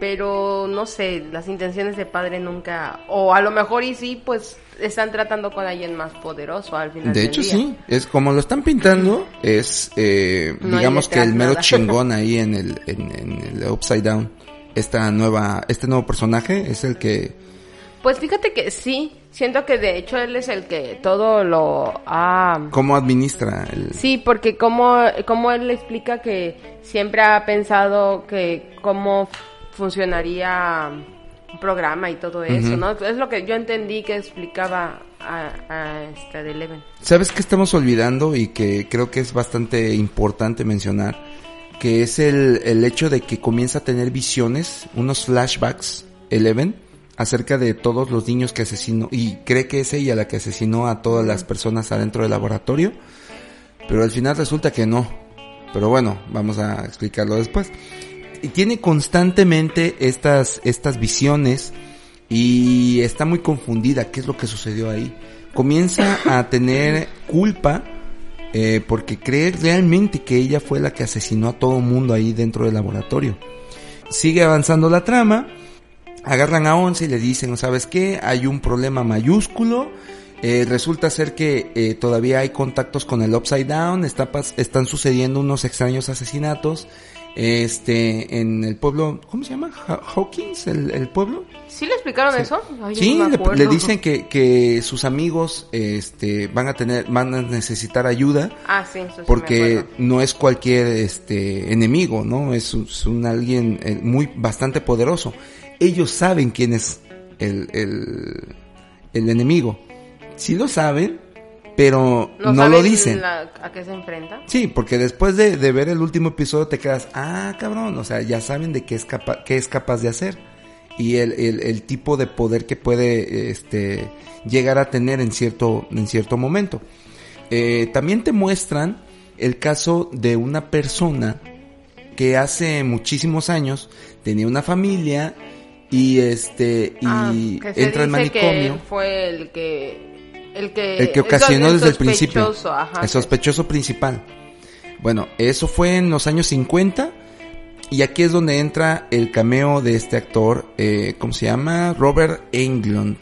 pero no sé, las intenciones de padre nunca, o a lo mejor y sí, pues están tratando con alguien más poderoso al final De del hecho, día. sí. Es como lo están pintando, es, eh, No digamos que el mero nada. chingón ahí en el, en, en el Upside Down. Esta nueva, este nuevo personaje es el que, Pues fíjate que sí, siento que de hecho él es el que todo lo ha... cómo administra el, Sí, porque como, como él explica que siempre ha pensado que cómo funcionaría un programa y todo eso. ¿no? Es lo que yo entendí que explicaba a, a esta de Eleven. ¿Sabes qué estamos olvidando y que creo que es bastante importante mencionar? Que es el, el hecho de que comienza a tener visiones, unos flashbacks, Eleven, acerca de todos los niños que asesinó, y cree que es ella la que asesinó a todas las personas adentro del laboratorio, pero al final resulta que no. Pero bueno, vamos a explicarlo después. Y tiene constantemente estas, estas visiones y está muy confundida. ¿Qué es lo que sucedió ahí? Comienza a tener culpa eh, porque cree realmente que ella fue la que asesinó a todo mundo ahí dentro del laboratorio. Sigue avanzando la trama. Agarran a Once y le dicen, ¿sabes qué? Hay un problema mayúsculo. Eh, resulta ser que eh, todavía hay contactos con el Upside Down. Está están sucediendo unos extraños asesinatos. Este, en el pueblo, ¿cómo se llama? Ha- Hawkins, el, el pueblo. ¿Sí le explicaron eso? Ay, Sí, no le, dicen que, que sus amigos, este, van a tener, van a necesitar ayuda Ah, sí, eso sí me porque no es cualquier este enemigo, ¿no? Es, un- es un alguien eh, muy bastante poderoso. Ellos saben quién es el, el, el enemigo. Sí lo saben, pero no, lo dicen. la- ¿A qué se enfrenta? Sí, porque después de, de ver el último episodio te quedas, ah, cabrón, o sea, ya saben de qué es capaz, qué es capaz de hacer. Y el, el, el tipo de poder que puede, este, llegar a tener en cierto, en cierto momento. Eh, también te muestran el caso de una persona que hace muchísimos años tenía una familia y este, y Ah, entra al que manicomio. fue el que... El que, El que ocasionó el desde el principio. ajá, el sospechoso principal. Bueno, eso fue en los años 50. Y aquí es donde entra el cameo de este actor, eh, ¿cómo se llama? Robert Englund.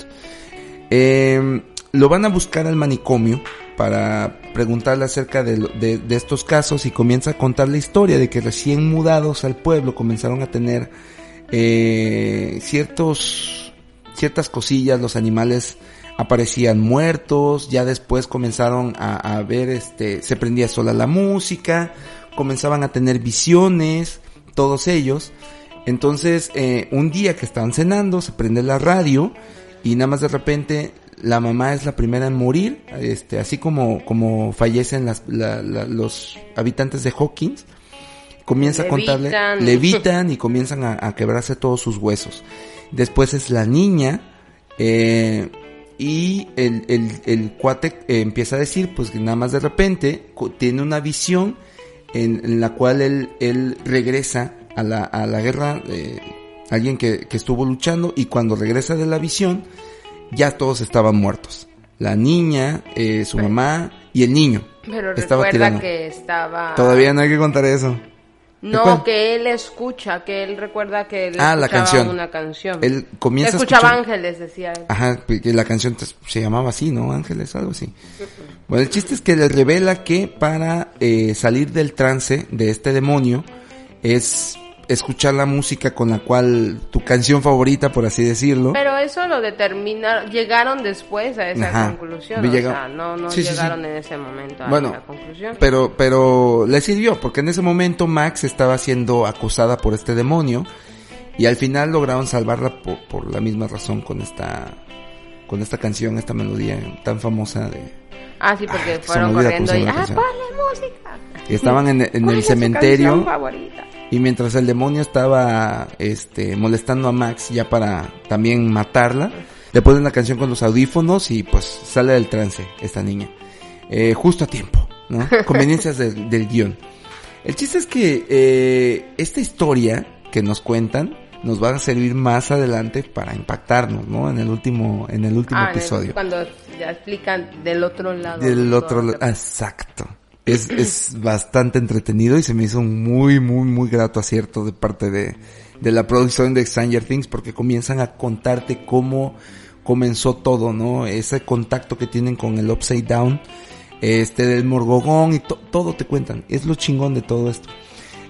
Eh, lo van a buscar al manicomio para preguntarle acerca de, de- de estos casos y comienza a contar la historia de que recién mudados al pueblo comenzaron a tener eh, ciertos ciertas cosillas, los animales aparecían muertos, ya después comenzaron a, ver, este, se prendía sola la música, comenzaban a tener visiones, todos ellos. Entonces, eh, un día que estaban cenando, se prende la radio y nada más de repente la mamá es la primera en morir, este, así como, como fallecen los habitantes de Hawkins comienza a contarle, Levitan. y comienzan a, a quebrarse todos sus huesos. Después es la niña, eh, y el, el, el cuate eh, empieza a decir, pues que nada más de repente tiene una visión en, en la cual él, él regresa a la, a la guerra, eh, alguien que, que estuvo luchando, y cuando regresa de la visión, ya todos estaban muertos. La niña, eh, su mamá y el niño. Pero Estaba recuerda tirando. que estaba... Todavía no hay que contar eso. No, que él escucha, que él recuerda que él Ah, la escuchaba canción. una canción. Él comienza a escuchaba escuchar- ángeles, decía él. Ajá, que la canción se llamaba así, ¿no? Ángeles, algo así. Bueno, el chiste es que le revela que para eh, salir del trance de este demonio es escuchar la música con la cual tu canción favorita, por así decirlo. Pero eso lo determinaron, llegaron después a esa Ajá. conclusión, Llega- o sea, no, no Sí, sí, sí. llegaron en ese momento a Bueno, esa conclusión. Pero, pero le sirvió, porque en ese momento Max estaba siendo acusada por este demonio y al final lograron salvarla por, por la misma razón con esta, con esta canción, esta melodía tan famosa de, Ah, sí, porque Ah, fueron corriendo y, ah, canción". ponle música. Estaban en, en ¿Cuál el cementerio y mientras el demonio estaba, este, molestando a Max ya para también matarla, le ponen la canción con los audífonos y pues sale del trance esta niña. Eh, justo a tiempo, ¿no? Conveniencias del, del guion. El chiste es que eh, esta historia que nos cuentan nos va a servir más adelante para impactarnos, ¿no? En el último, en el último Ah, en el- episodio. cuando ya explican del otro lado. Del de otro lado. Exacto. Es, es bastante entretenido y se me hizo un muy, muy, muy grato acierto de parte de, de la producción de Stranger Things porque comienzan a contarte cómo comenzó todo, ¿no? Ese contacto que tienen con el Upside Down, este del Morgogón y to- todo te cuentan. Es lo chingón de todo esto.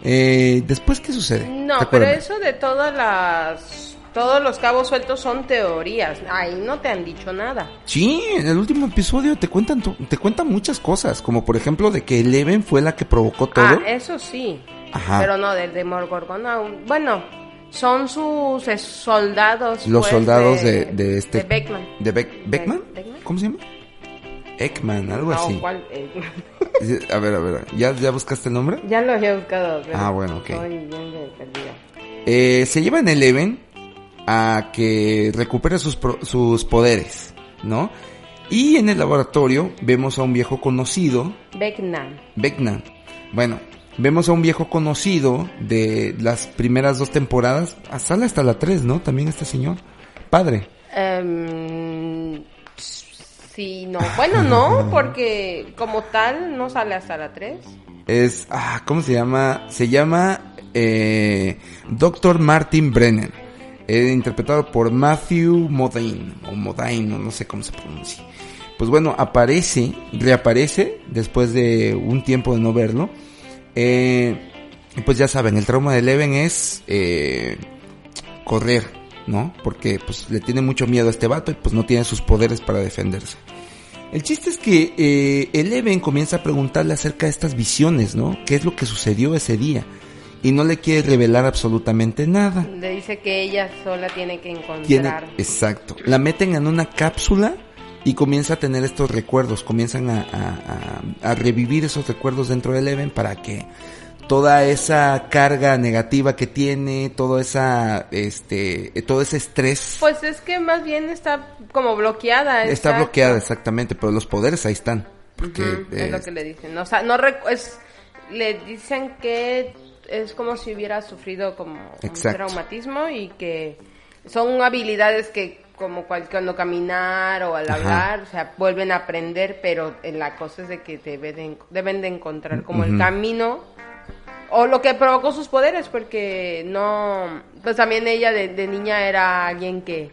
Eh, después, ¿qué sucede? No, pero eso de todas las... Todos los cabos sueltos son teorías. Ahí no te han dicho nada. Sí, en el último episodio te cuentan, te cuentan muchas cosas, como por ejemplo de que Eleven fue la que provocó todo. Ah, eso sí. Ajá. Pero no, del de Morgorgon aún. Bueno, son sus eh, soldados. Los pues, soldados de, de este... De Beckman. ¿De Beck- Beckman? Beckman. ¿Cómo se llama? Ekman, algo No, así. ¿cuál? Eh, A ver, a ver, ¿ya, ¿ya buscaste el nombre? ya lo he buscado. pero Ah, bueno, ok. Estoy bien perdida. Eh, se llevan Eleven a que recupere sus, pro- sus poderes, ¿no? Y en el laboratorio vemos a un viejo conocido, Beckman. Beckman. Bueno, vemos a un viejo conocido de las primeras dos temporadas. Ah, Sale hasta la 3, ¿no? También este señor. Padre. Em, sí, no. Bueno, no, porque como tal no sale hasta la 3. Es, ah, ¿cómo se llama? Se llama eh, Dr. Martin Brennan, eh, interpretado por Matthew Modine, o Modine, no sé cómo se pronuncia. Pues bueno, aparece, reaparece después de un tiempo de no verlo. Eh, pues ya saben, el trauma de Eleven es eh, correr, ¿no? Porque pues le tiene mucho miedo a este vato y pues no tiene sus poderes para defenderse. El chiste es que eh, Eleven comienza a preguntarle acerca de estas visiones, ¿no? ¿Qué es lo que sucedió ese día? Y no le quiere revelar absolutamente nada. Le dice que ella sola tiene que encontrar. Tiene, exacto. La meten en una cápsula y comienza a tener estos recuerdos, comienzan a, a- a- a revivir esos recuerdos dentro de Eleven para que toda esa carga negativa que tiene, todo esa, este, eh, todo ese estrés Pues es que más bien está como bloqueada. está exacto. bloqueada exactamente, pero los poderes ahí están. Porque, Ujú, es eh, lo que le dicen. O sea, no es, le dicen que es como si hubiera sufrido como Exacto. un traumatismo y que son habilidades que como cual, cuando caminar o al Ajá. hablar, o sea, vuelven a aprender, pero eh, la cosa es de que deben de, deben de encontrar como el camino o lo que provocó sus poderes, porque no, pues también ella de, de niña era alguien que,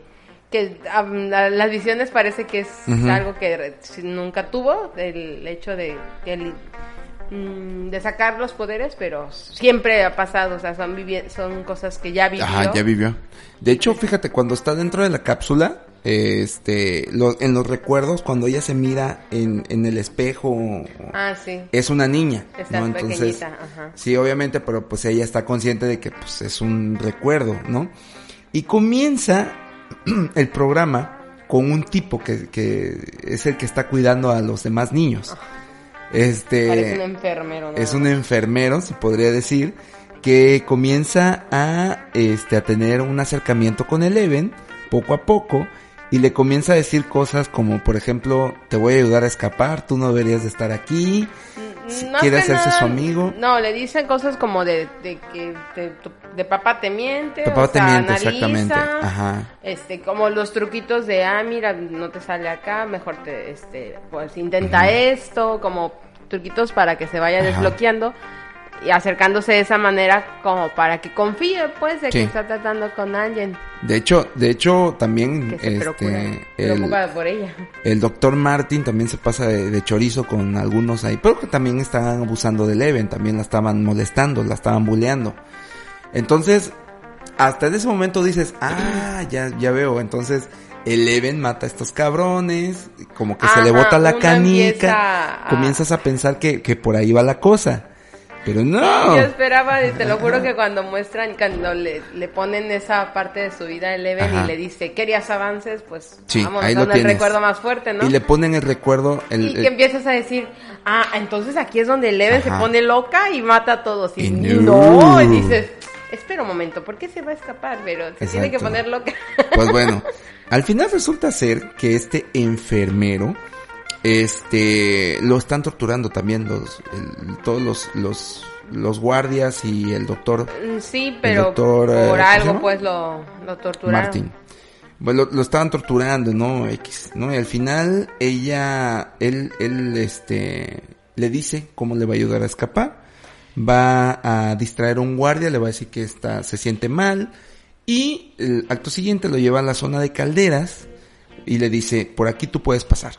que la- las visiones parece que es algo que nunca tuvo, el hecho de, que mm, de sacar los poderes, pero siempre ha pasado, o sea, son, son cosas que ya vivió. Ajá, ya vivió. De hecho, fíjate, cuando está dentro de la cápsula, este, lo- en los recuerdos, cuando ella se mira en, en el espejo, Ah, sí. es una niña, Está ¿no? Entonces, ajá. sí, obviamente, pero pues ella está consciente de que pues es un recuerdo, ¿no? Y comienza el programa con un tipo que, que es el que está cuidando a los demás niños. Este Parece un enfermero. ¿no? es un enfermero, se podría decir, que comienza a este a tener un acercamiento con Eleven poco a poco y le comienza a decir cosas como, por ejemplo, te voy a ayudar a escapar, tú no deberías de estar aquí. Más quiere hacerse nada, su amigo. No, le dicen cosas como de, de que te- tu- de papá te miente. Tu o papá te sea, miente, analiza, exactamente. Ajá. Este, como los truquitos de, ah, mira, no te sale acá, mejor te, este, pues intenta esto, como truquitos para que se vaya Ajá. desbloqueando y acercándose de esa manera como para que confíe, pues, de Sí. que está tratando con alguien De hecho, de hecho también que se este el, por ella. el doctor Martin también se pasa de, de chorizo con algunos ahí, pero que también estaban abusando de Eleven, también la estaban molestando, la estaban bulleando. Entonces, hasta en ese momento dices, ah, ya, ya veo, entonces Eleven mata a estos cabrones, como que se le Ajá, bota la canica, empieza comienzas a pensar que, que por ahí va la cosa. Pero no. Yo esperaba, y te lo juro que cuando muestran, cuando le, le ponen esa parte de su vida a Eleven Ajá. y le dice, ¿querías avances? Pues Sí, vamos ahí lo el recuerdo más fuerte, ¿no? Y le ponen el recuerdo, el, Y el- que empiezas a decir, ah, entonces aquí es donde Eleven se pone loca y mata a todos. Y, Y no. no. y dices, espera un momento, ¿por qué se va a escapar? Pero se tiene que poner loca. Pues bueno, al final resulta ser que este enfermero, este, lo están torturando también los, el- todos los, los, los guardias y el doctor Mm, sí, pero doctor, eh, ¿cómo por algo pues lo, lo torturaron. Martin. Bueno, lo, lo estaban torturando, ¿no? X, ¿no? Y al final ella, él, él, este, le dice cómo le va a ayudar a escapar. Va a distraer a un guardia, le va a decir que está, se siente mal. Y el acto siguiente lo lleva a la zona de calderas y le dice, por aquí tú puedes pasar,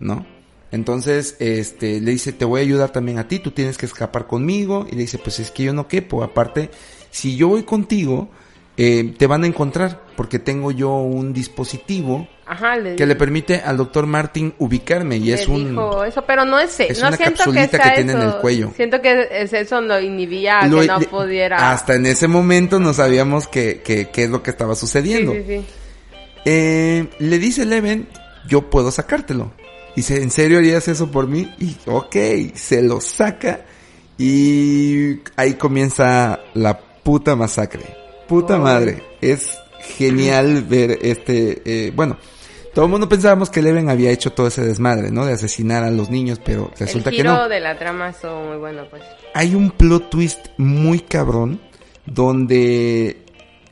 ¿no? Entonces, este, le dice, te voy a ayudar también a ti, tú tienes que escapar conmigo. Y le dice, pues es que yo no quepo. Aparte, si yo voy contigo, eh, te van a encontrar, porque tengo yo un dispositivo Ajá, le, que le permite al doctor Martin ubicarme y le es un... dijo eso, pero no es, es no una siento que capsulita que tiene en eso. el cuello. Siento que es eso lo inhibía lo- que no le- pudiera. Hasta en ese momento no sabíamos qué que, qué es lo que estaba sí, sucediendo. sí, sí. Eh, le dice Leven, yo puedo sacártelo. Dice, ¿en serio harías eso por mí? Y ok, se lo saca y ahí comienza la puta masacre. Puta Oh. madre. Es genial ver este, eh, bueno, todo el mundo pensábamos que Leven había hecho todo ese desmadre, ¿no? De asesinar a los niños, pero resulta el que giro no. de la trama estuvo muy bueno, pues. Hay un plot twist muy cabrón donde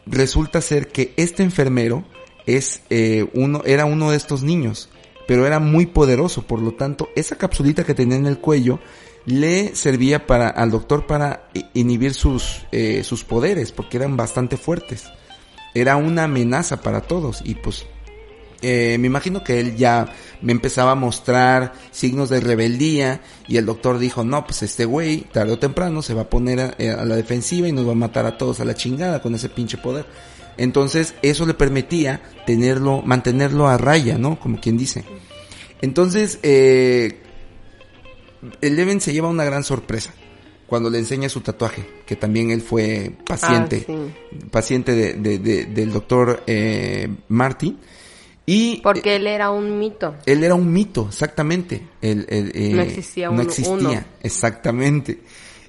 resulta ser que este enfermero es eh, uno era uno de estos niños, pero era muy poderoso, por lo tanto esa capsulita que tenía en el cuello le servía para al doctor para inhibir sus eh, sus poderes porque eran bastante fuertes. Era una amenaza para todos y pues eh, me imagino que él ya me empezaba a mostrar signos de rebeldía y el doctor dijo, no, pues este güey tarde o temprano se va a poner a, eh, a la defensiva y nos va a matar a todos a la chingada con ese pinche poder. Entonces eso le permitía tenerlo, mantenerlo a raya, ¿no? Como quien dice. Entonces, eh, Eleven se lleva una gran sorpresa cuando le enseña su tatuaje, que también él fue paciente, Ah, sí. paciente de, de- de- del doctor eh, Marty. Y Porque él era un mito. él era un mito, exactamente. Él- él, eh, No existía No uno- existía, uno. exactamente.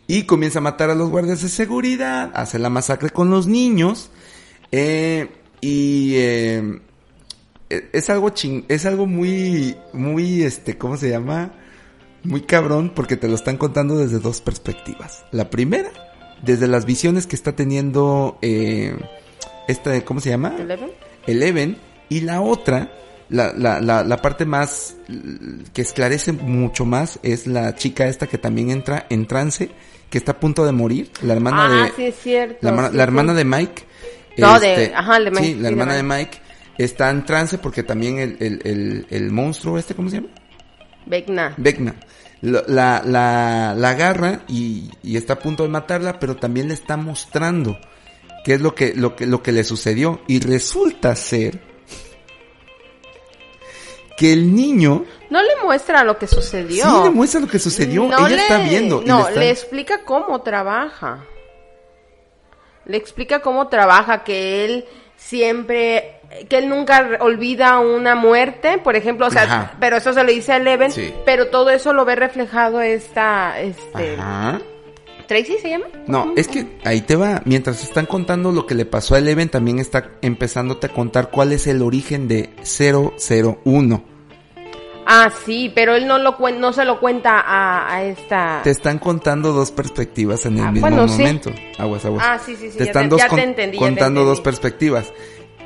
Y comienza a matar a los guardias de seguridad, hace la masacre con los niños. Eh, y eh, es algo ching, es algo muy, muy, este, ¿cómo se llama? Muy cabrón porque te lo están contando desde dos perspectivas. La primera, desde las visiones que está teniendo eh, esta, ¿cómo se llama? ¿Eleven? Eleven y la otra, la, la, la, la parte más que esclarece mucho más es la chica esta que también entra en trance, que está a punto de morir, la hermana ah, de sí, es cierto. la, sí, la sí. hermana de Mike. Este, No, de- ajá, de Mike, Sí, la hermana de Mike. Está en trance porque también el, el, el, el monstruo este, ¿cómo se llama? Vecna. Vecna. La, la, la agarra y, y está a punto de matarla, pero también le está mostrando qué es lo que, lo que, lo que le sucedió. Y resulta ser que el niño No le muestra lo que sucedió. sí le muestra lo que sucedió. No Ella le- está viendo. y No, le está- le explica cómo trabaja. Le explica cómo trabaja, que él siempre que él nunca olvida una muerte, por ejemplo, o sea, Ajá. pero eso se le dice a Eleven, Sí. pero todo eso lo ve reflejado esta, este, Ajá. Tracy se llama. No, es que ahí te va. Mientras están contando lo que le pasó a Eleven, también está empezándote a contar cuál es el origen de 001. Ah, sí, pero él no lo cuen- no se lo cuenta a, a esta. Te están contando dos perspectivas en el Ah, mismo bueno, sí. momento. Aguas, aguas. Ah, sí, sí, sí, Te ya están te- dos con- te contando dos perspectivas.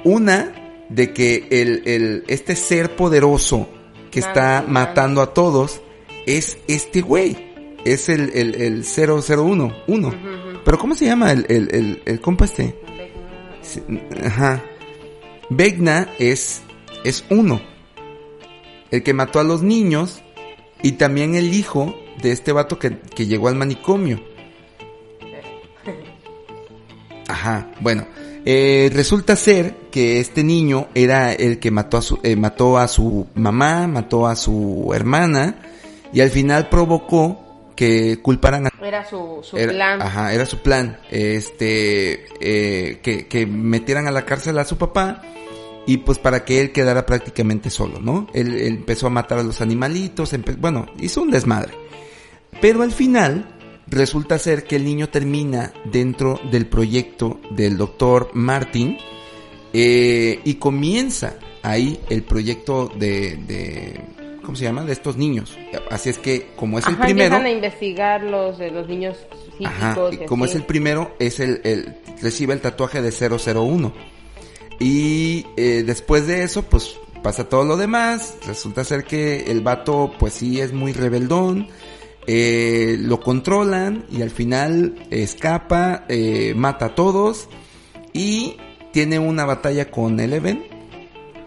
Una de que el, el, este ser poderoso que Ah, está sí, matando a todos es este güey. Es el, el, el 001. Uno. Ujú. Pero ¿cómo se llama el, el, el, el compa este? Sí, Ajá. Vecna es, es uno. El que mató a los niños y también el hijo de este vato que, que llegó al manicomio. Ajá, bueno. eh, resulta ser que este niño era el que mató a su, eh, mató a su mamá, mató a su hermana y al final provocó que culparan a Era su, su era- plan. Ajá, era su plan. Este, eh, que, que metieran a la cárcel a su papá y pues para que él quedara prácticamente solo, ¿no? Él, él empezó a matar a los animalitos, bueno, hizo un desmadre. Pero al final resulta ser que el niño termina dentro del proyecto del doctor Martin eh, y comienza ahí el proyecto de, de, ¿cómo se llama? De estos niños. Así es que como es el primero... empiezan a investigar los de los niños psíquicos. Ajá, y y como así. es el primero, es el, el recibe el tatuaje de 001. Y eh, después de eso, pues pasa todo lo demás. Resulta ser que el vato, pues sí, es muy rebeldón. eh, lo controlan y al final escapa, eh, mata a todos y tiene una batalla con Eleven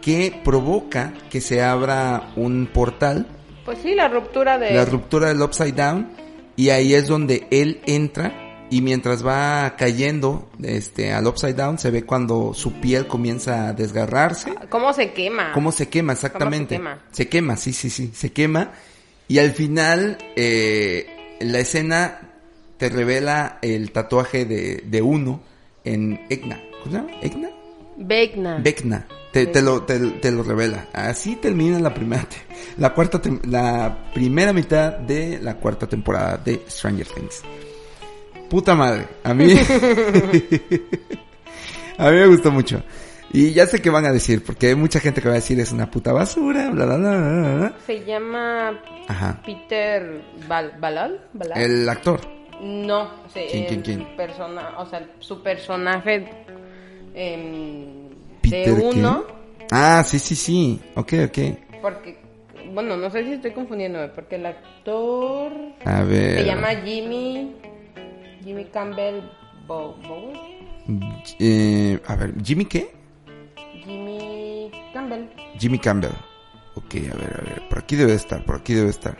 que provoca que se abra un portal Pues sí, la ruptura de... la ruptura del upside down y ahí es donde él entra y mientras va cayendo este al upside down se ve cuando su piel comienza a desgarrarse ¿Cómo se quema? cómo se quema exactamente quema? se quema sí sí sí se quema y al final eh, la escena te revela el tatuaje de, de uno en Egna ¿cómo se llama? Egna Vecna. Vecna. Te, te lo, te, te lo revela. Así termina la primera, la cuarta, la primera mitad de la cuarta temporada de Stranger Things. Puta madre. A mí, a mí me gustó mucho. Y ya sé qué van a decir, porque hay mucha gente que va a decir es una puta basura, bla, bla, bla, bla, bla. Se llama Ajá. Peter Bal Balal. ¿Balal? El actor. No, sí, ¿Quién, el quién, quién? persona, o sea, su personaje em, Peter, de uno, ¿qué? Ah, sí, sí, sí. Ok, ok. porque, bueno, no sé si estoy confundiéndome, porque el actor A ver. se llama Jimmy, Jimmy Campbell Bowen, Eh, a ver, ¿Jimmy qué? Jimmy Campbell. Jimmy Campbell. Ok, a ver, a ver. Por aquí debe estar, por aquí debe estar.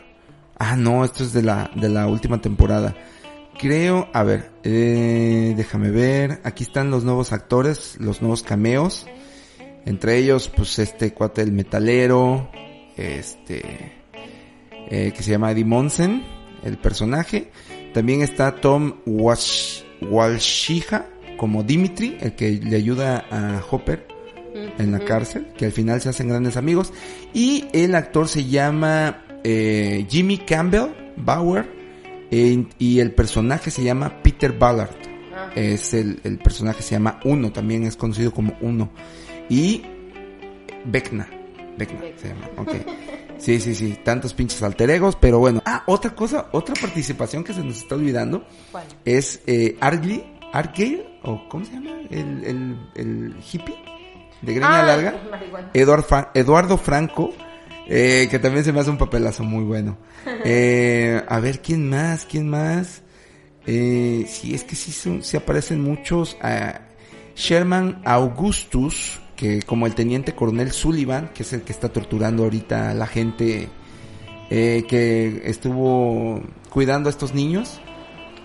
Ah, no, esto es de la, de la última temporada. Creo, a ver, eh, déjame ver. Aquí están los nuevos actores, los nuevos cameos. Entre ellos, pues este cuate el metalero, este, eh, que se llama Eddie Monsen, el personaje. También está Tom Walsh, Walshiha como Dimitri, el que le ayuda a Hopper en la cárcel, que al final se hacen grandes amigos. Y el actor se llama eh, Jimmy Campbell Bauer eh, y el personaje se llama Peter Ballard. Ah. Es el, el personaje se llama Uno, también es conocido como Uno. Y Vecna. Vecna se llama. Sí, sí, sí, tantos pinches alter egos, pero bueno. Ah, otra cosa, otra participación que se nos está olvidando ¿Cuál? es eh, Argly, Argyle, o ¿cómo se llama? El, el, el hippie de greña Ah, larga. Eduard Fa- Eduardo Franco, eh, que también se me hace un papelazo muy bueno. Eh, a ver, ¿quién más? ¿Quién más? Eh, sí, es que sí, son, sí aparecen muchos. Ah, Sherman Augustus, que como el teniente coronel Sullivan, que es el que está torturando ahorita a la gente eh, que estuvo cuidando a estos niños.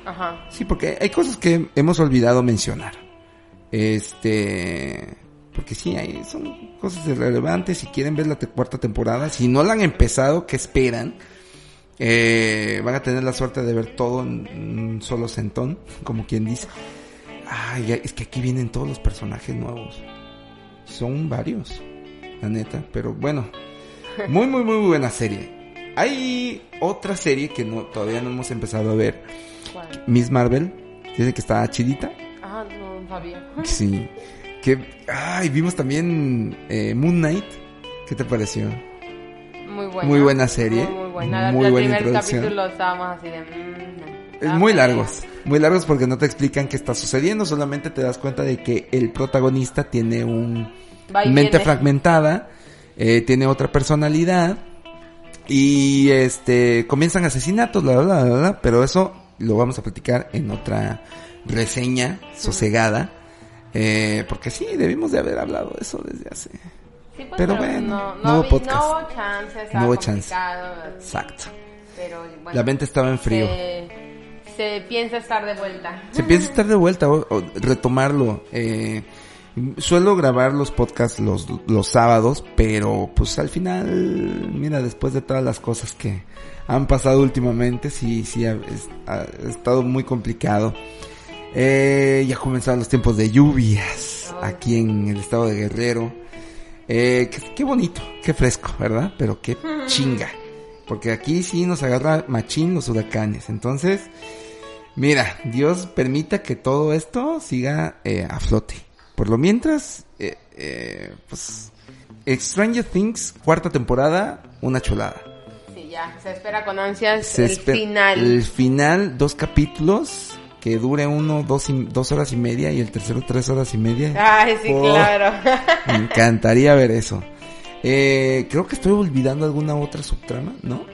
Ajá. Sí, porque hay cosas que hemos olvidado mencionar. Este, porque sí, hay, son cosas irrelevantes. Si quieren ver la te- cuarta temporada, si no la han empezado, ¿qué esperan? Eh, van a tener la suerte de ver todo en un solo centón, como quien dice. Ay, es que aquí vienen todos los personajes nuevos. Son varios, la neta, pero bueno, muy, muy, muy buena serie. Hay otra serie que no, todavía no hemos empezado a ver, ¿Cuál? Miss Marvel, dice que está chidita. Ah, no sabía. Sí. Que, ay, vimos también eh, Moon Knight. ¿Qué te pareció? Muy buena. Muy buena serie. Muy, muy buena. Muy el buena primer introducción. capítulo estábamos así de... Es ah, muy largos. Muy largos porque no te explican qué está sucediendo. Solamente te das cuenta de que el protagonista tiene un mente viene. fragmentada. eh, tiene otra personalidad. Y este comienzan asesinatos, la la verdad. Pero eso lo vamos a platicar en otra reseña sosegada. Eh, porque sí, debimos de haber hablado de eso desde hace. Sí, pues, Pero bueno, no, hubo podcast. no hubo chance, estaba No hubo chance. complicado, Exacto. Pero bueno, La mente estaba en frío. Se, se piensa estar de vuelta. Se piensa estar de vuelta o, o retomarlo. Eh, suelo grabar los podcasts los, los sábados, pero pues al final, mira, después de todas las cosas que han pasado últimamente, sí, sí, ha, es- ha estado muy complicado. Eh, ya comenzaron los tiempos de lluvias aquí en el estado de Guerrero. Eh, qué, qué bonito, qué fresco, ¿verdad? Pero qué chinga. Porque aquí sí nos agarra machín los huracanes. Entonces, Mira, Dios permita que todo esto siga eh, a flote. Por lo mientras, eh, eh, pues, Stranger Things, cuarta temporada, una chulada. Sí, ya, se espera con ansias Se el final. El final, dos capítulos, que dure uno, dos, y- dos horas y media y el tercero tres horas y media. Ay, sí, Oh, claro. Me encantaría ver eso. Eh, creo que estoy olvidando alguna otra subtrama, ¿no?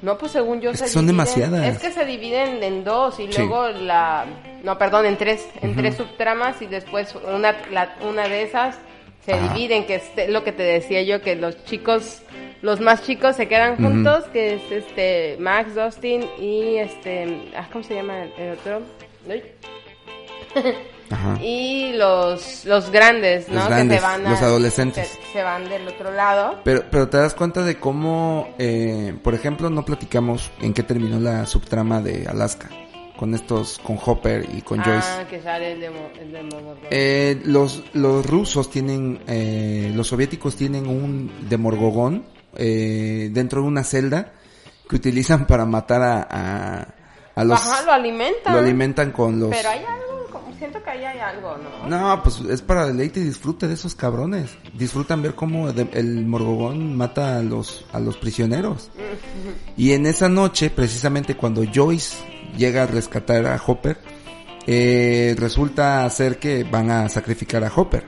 No, pues según yo Es se que son dividen- demasiadas. Es que se dividen en dos y Sí. luego la... No, perdón, en tres. En tres subtramas y después una, la- una de esas se Ajá. dividen, que es lo que te decía yo, que los chicos, los más chicos se quedan juntos, que es este Max, Dustin y este... ah, ¿Cómo se llama el, otro? Ay. Ajá. Y los, los grandes, ¿no? Los que grandes, se van a- los adolescentes. Se, se van del otro lado. Pero, pero te das cuenta de cómo, eh, por ejemplo, no platicamos en qué terminó la subtrama de Alaska. Con estos, con Hopper y con ah, Joyce. que sale el demo, el Demogorgon. Eh, los, los rusos tienen, eh, los soviéticos tienen un demorgogón eh, dentro de una celda que utilizan para matar a, a, a los... Ajá, lo alimentan. lo alimentan con los... Pero hay algo, como- siento que ahí hay algo, ¿no? No, pues es para deleite y disfrute de esos cabrones. Disfrutan ver cómo el morgogón mata a los, a los prisioneros. Y en esa noche, precisamente cuando Joyce llega a rescatar a Hopper, eh, resulta ser que van a sacrificar a Hopper,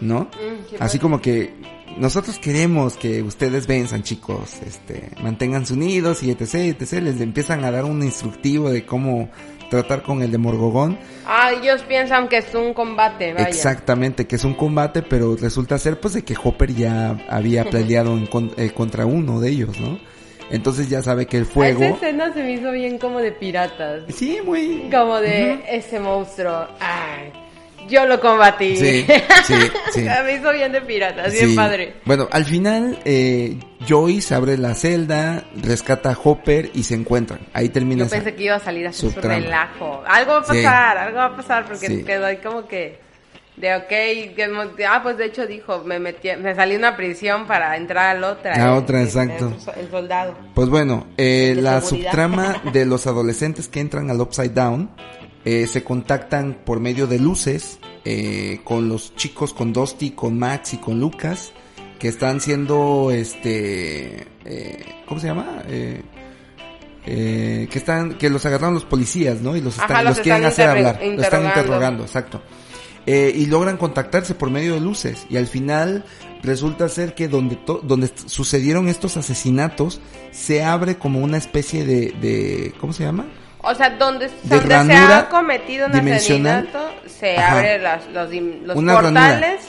¿no? Mm, Así como que nosotros queremos que ustedes venzan, chicos, este, manténganse unidos y etc, etc. Les empiezan a dar un instructivo de cómo tratar con el de Morgogón. Ah, ellos piensan que es un combate, vaya. Exactamente, que es un combate, pero resulta ser pues de que Hopper ya había peleado en con- eh, contra uno de ellos, ¿no? Entonces ya sabe que el Esa fuego... escena se me hizo bien como de piratas. Sí, muy... Como de Ujú. ese monstruo. Ay, yo lo combatí. Sí, sí, sí. me hizo bien de piratas, bien Sí. padre. Bueno, al final eh, Joyce abre la celda, rescata a Hopper y se encuentran. Ahí termina Yo pensé que iba a salir así su relajo. Algo va a Sí. pasar, algo va a pasar porque Sí. quedó ahí como que de ok, que ah pues de hecho dijo, me metí, me salí de una prisión para entrar a la otra. A el- otra, el- exacto. El, soldado. Pues bueno, eh, la seguridad. subtrama de los adolescentes que entran al Upside Down eh, se contactan por medio de luces eh, con los chicos, con Dusty, con Max y con Lucas, que están siendo, este, eh, ¿cómo se llama? Eh, eh, que están, que los agarraron los policías, ¿no? Y los, Ajá, están, los quieren hacer hablar, los están interrogando. exacto. Eh, y logran contactarse por medio de luces y al final resulta ser que donde to- donde sucedieron estos asesinatos se abre como una especie de, de ¿cómo se llama? O sea, donde, De donde se ha cometido un asesinato, se Ajá. las- los, portales,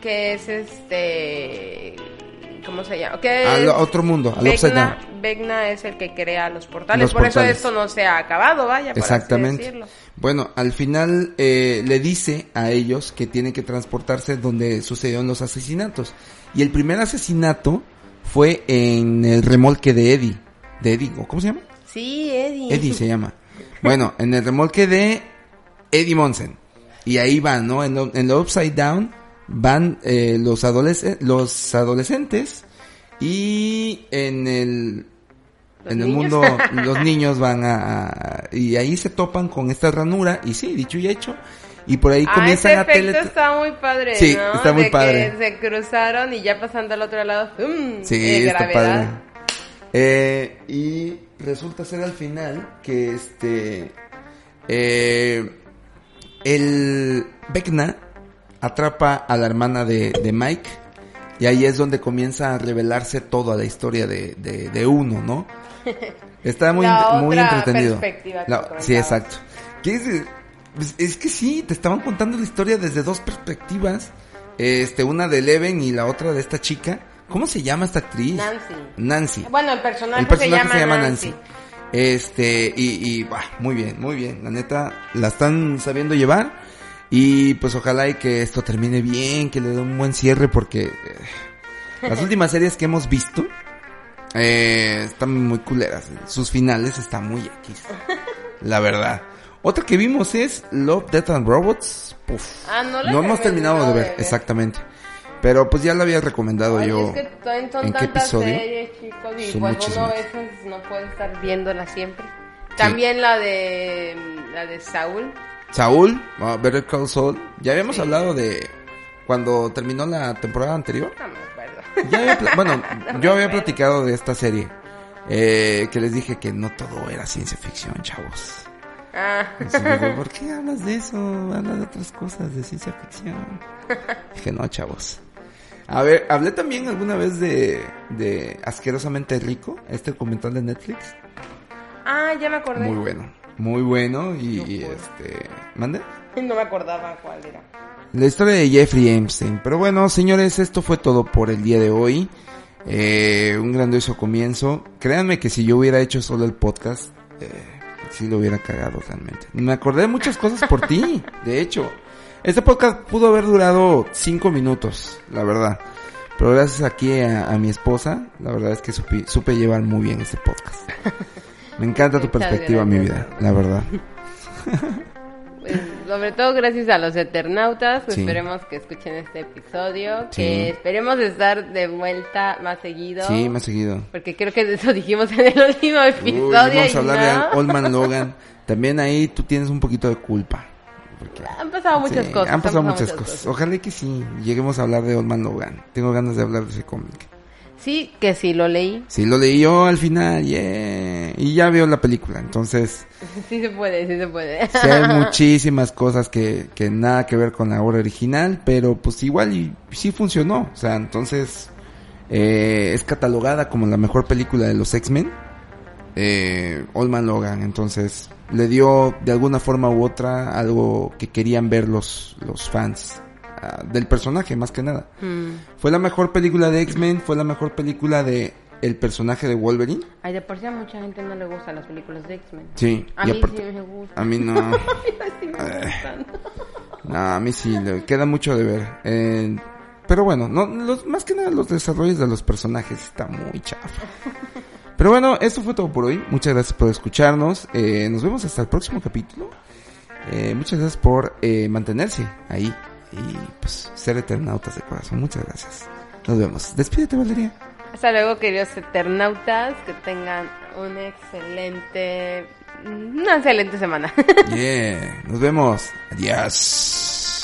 que es este... ¿Cómo se llama? Que Al otro mundo, al Vecna. Vecna es el que crea los portales, Los por portales. eso esto no se ha acabado, vaya, por así Exactamente. decirlo. Bueno, al final eh, le dice a ellos que tienen que transportarse donde sucedieron los asesinatos. Y el primer asesinato fue en el remolque de Eddie. De Eddie, ¿o ¿cómo se llama? Sí, Eddie. Eddie se llama. Bueno, en el remolque de Eddie Monsen. Y ahí va, ¿no? En lo, en lo Upside Down van eh, los, adolesc los adolescentes y en el en el mundo los niños van a, a- y ahí se topan con esta ranura y sí dicho y hecho y por ahí Ah, comienzan ese a efecto tele está muy padre, Sí, ¿no? está muy De padre. que se cruzaron y ya pasando al otro lado, ¡fum! Sí, de está gravedad. padre. Eh, y resulta ser al final que este. eh, el Vecna atrapa a la hermana de, de Mike. Y ahí es donde comienza a revelarse toda la historia de, de, de uno, ¿no? Está muy, La muy entretenido. La- sí, exacto. ¿Qué es? Pues, es que sí, te estaban contando la historia desde dos perspectivas. Este, una de Eleven y la otra de esta chica. ¿Cómo se llama esta actriz? Nancy. Nancy. Bueno, el personaje, El personaje se llama, Nancy. Este, y, y bah, muy bien, muy bien. La neta, la están sabiendo llevar. Y pues ojalá y que esto termine bien, que le dé un buen cierre, porque eh, las últimas series que hemos visto eh, están muy culeras. Sus finales están muy X. La verdad. Otra que vimos es Love, Death and Robots. Puf. Ah, no No hemos he terminado de terminado ver, de ver. exactamente. Pero pues ya lo había recomendado Oye, yo. es que también son ¿En qué episodio? series, chicos, y Son pues uno veces no puede estar viéndola siempre. También la de la de Saúl. Saúl, ah, Better Call Saul. Ya habíamos hablado de cuando terminó la temporada anterior. No me acuerdo. Ya había bueno, yo había platicado de esta serie. Eh, que les dije que no todo era ciencia ficción, chavos. Ah, digo, ¿por qué hablas de eso? Hablas de otras cosas, de ciencia ficción. Dije, no, chavos. A ver, hablé también alguna vez de, de Asquerosamente Rico, este documental de Netflix. ah, ya me acordé. Muy bueno, muy bueno y, y, este... ¿Mande? No me acordaba cuál era. La historia de Jeffrey Epstein. Pero bueno, señores, esto fue todo por el día de hoy. Eh, un grandioso comienzo. Créanme que si yo hubiera hecho solo el podcast, eh, sí lo hubiera cagado realmente. Me acordé de muchas cosas por ti, de hecho. Este podcast pudo haber durado cinco minutos, la verdad. Pero gracias aquí a, a mi esposa, la verdad es que supe, supe llevar muy bien este podcast. Me encanta tu perspectiva, mi vida, la verdad. Pues, sobre todo gracias a los eternautas, pues, Sí. esperemos que escuchen este episodio, Sí. que esperemos estar de vuelta más seguido. Sí, ha seguido. Porque creo que de eso dijimos en el último Uy, episodio. vamos a hablar no. de Oldman Logan. También ahí tú tienes un poquito de culpa. Porque- Han pasado muchas Sí, cosas. Han pasado muchas cosas. Ojalá que sí, lleguemos a hablar de Oldman Logan. Tengo ganas de hablar de ese cómic. Sí, que sí, lo leí. Sí, lo leí yo al final, yeah. Y ya veo la película, entonces Sí se puede, sí se puede. sí hay muchísimas cosas que, que nada que ver con la obra original, pero pues igual y sí funcionó. O sea, entonces eh, es catalogada como la mejor película de los X-Men. Eh, Oldman Logan, entonces le dio de alguna forma u otra algo que querían ver los, los fans ah, del personaje, más que nada. Mm. Fue la mejor película de X-Men, fue la mejor película de el personaje de Wolverine. Ay, de por sí a mucha gente no le gustan las películas de X-Men. Sí, A mí aparte- sí me gustan. a mí no. Sí me Eh. gustan. No, a mí sí, le queda mucho de ver. Eh, pero bueno, no, los, más que nada los desarrollos de los personajes está muy chafa. Pero bueno, esto fue todo por hoy. Muchas gracias por escucharnos. Eh, nos vemos hasta el próximo capítulo. Eh, muchas gracias por eh, mantenerse ahí y pues ser eternautas de corazón. Muchas gracias. Nos vemos. Despídete, Valeria. Hasta luego, queridos eternautas. Que tengan un excelente. Una excelente semana. Yeah. Nos vemos. Adiós.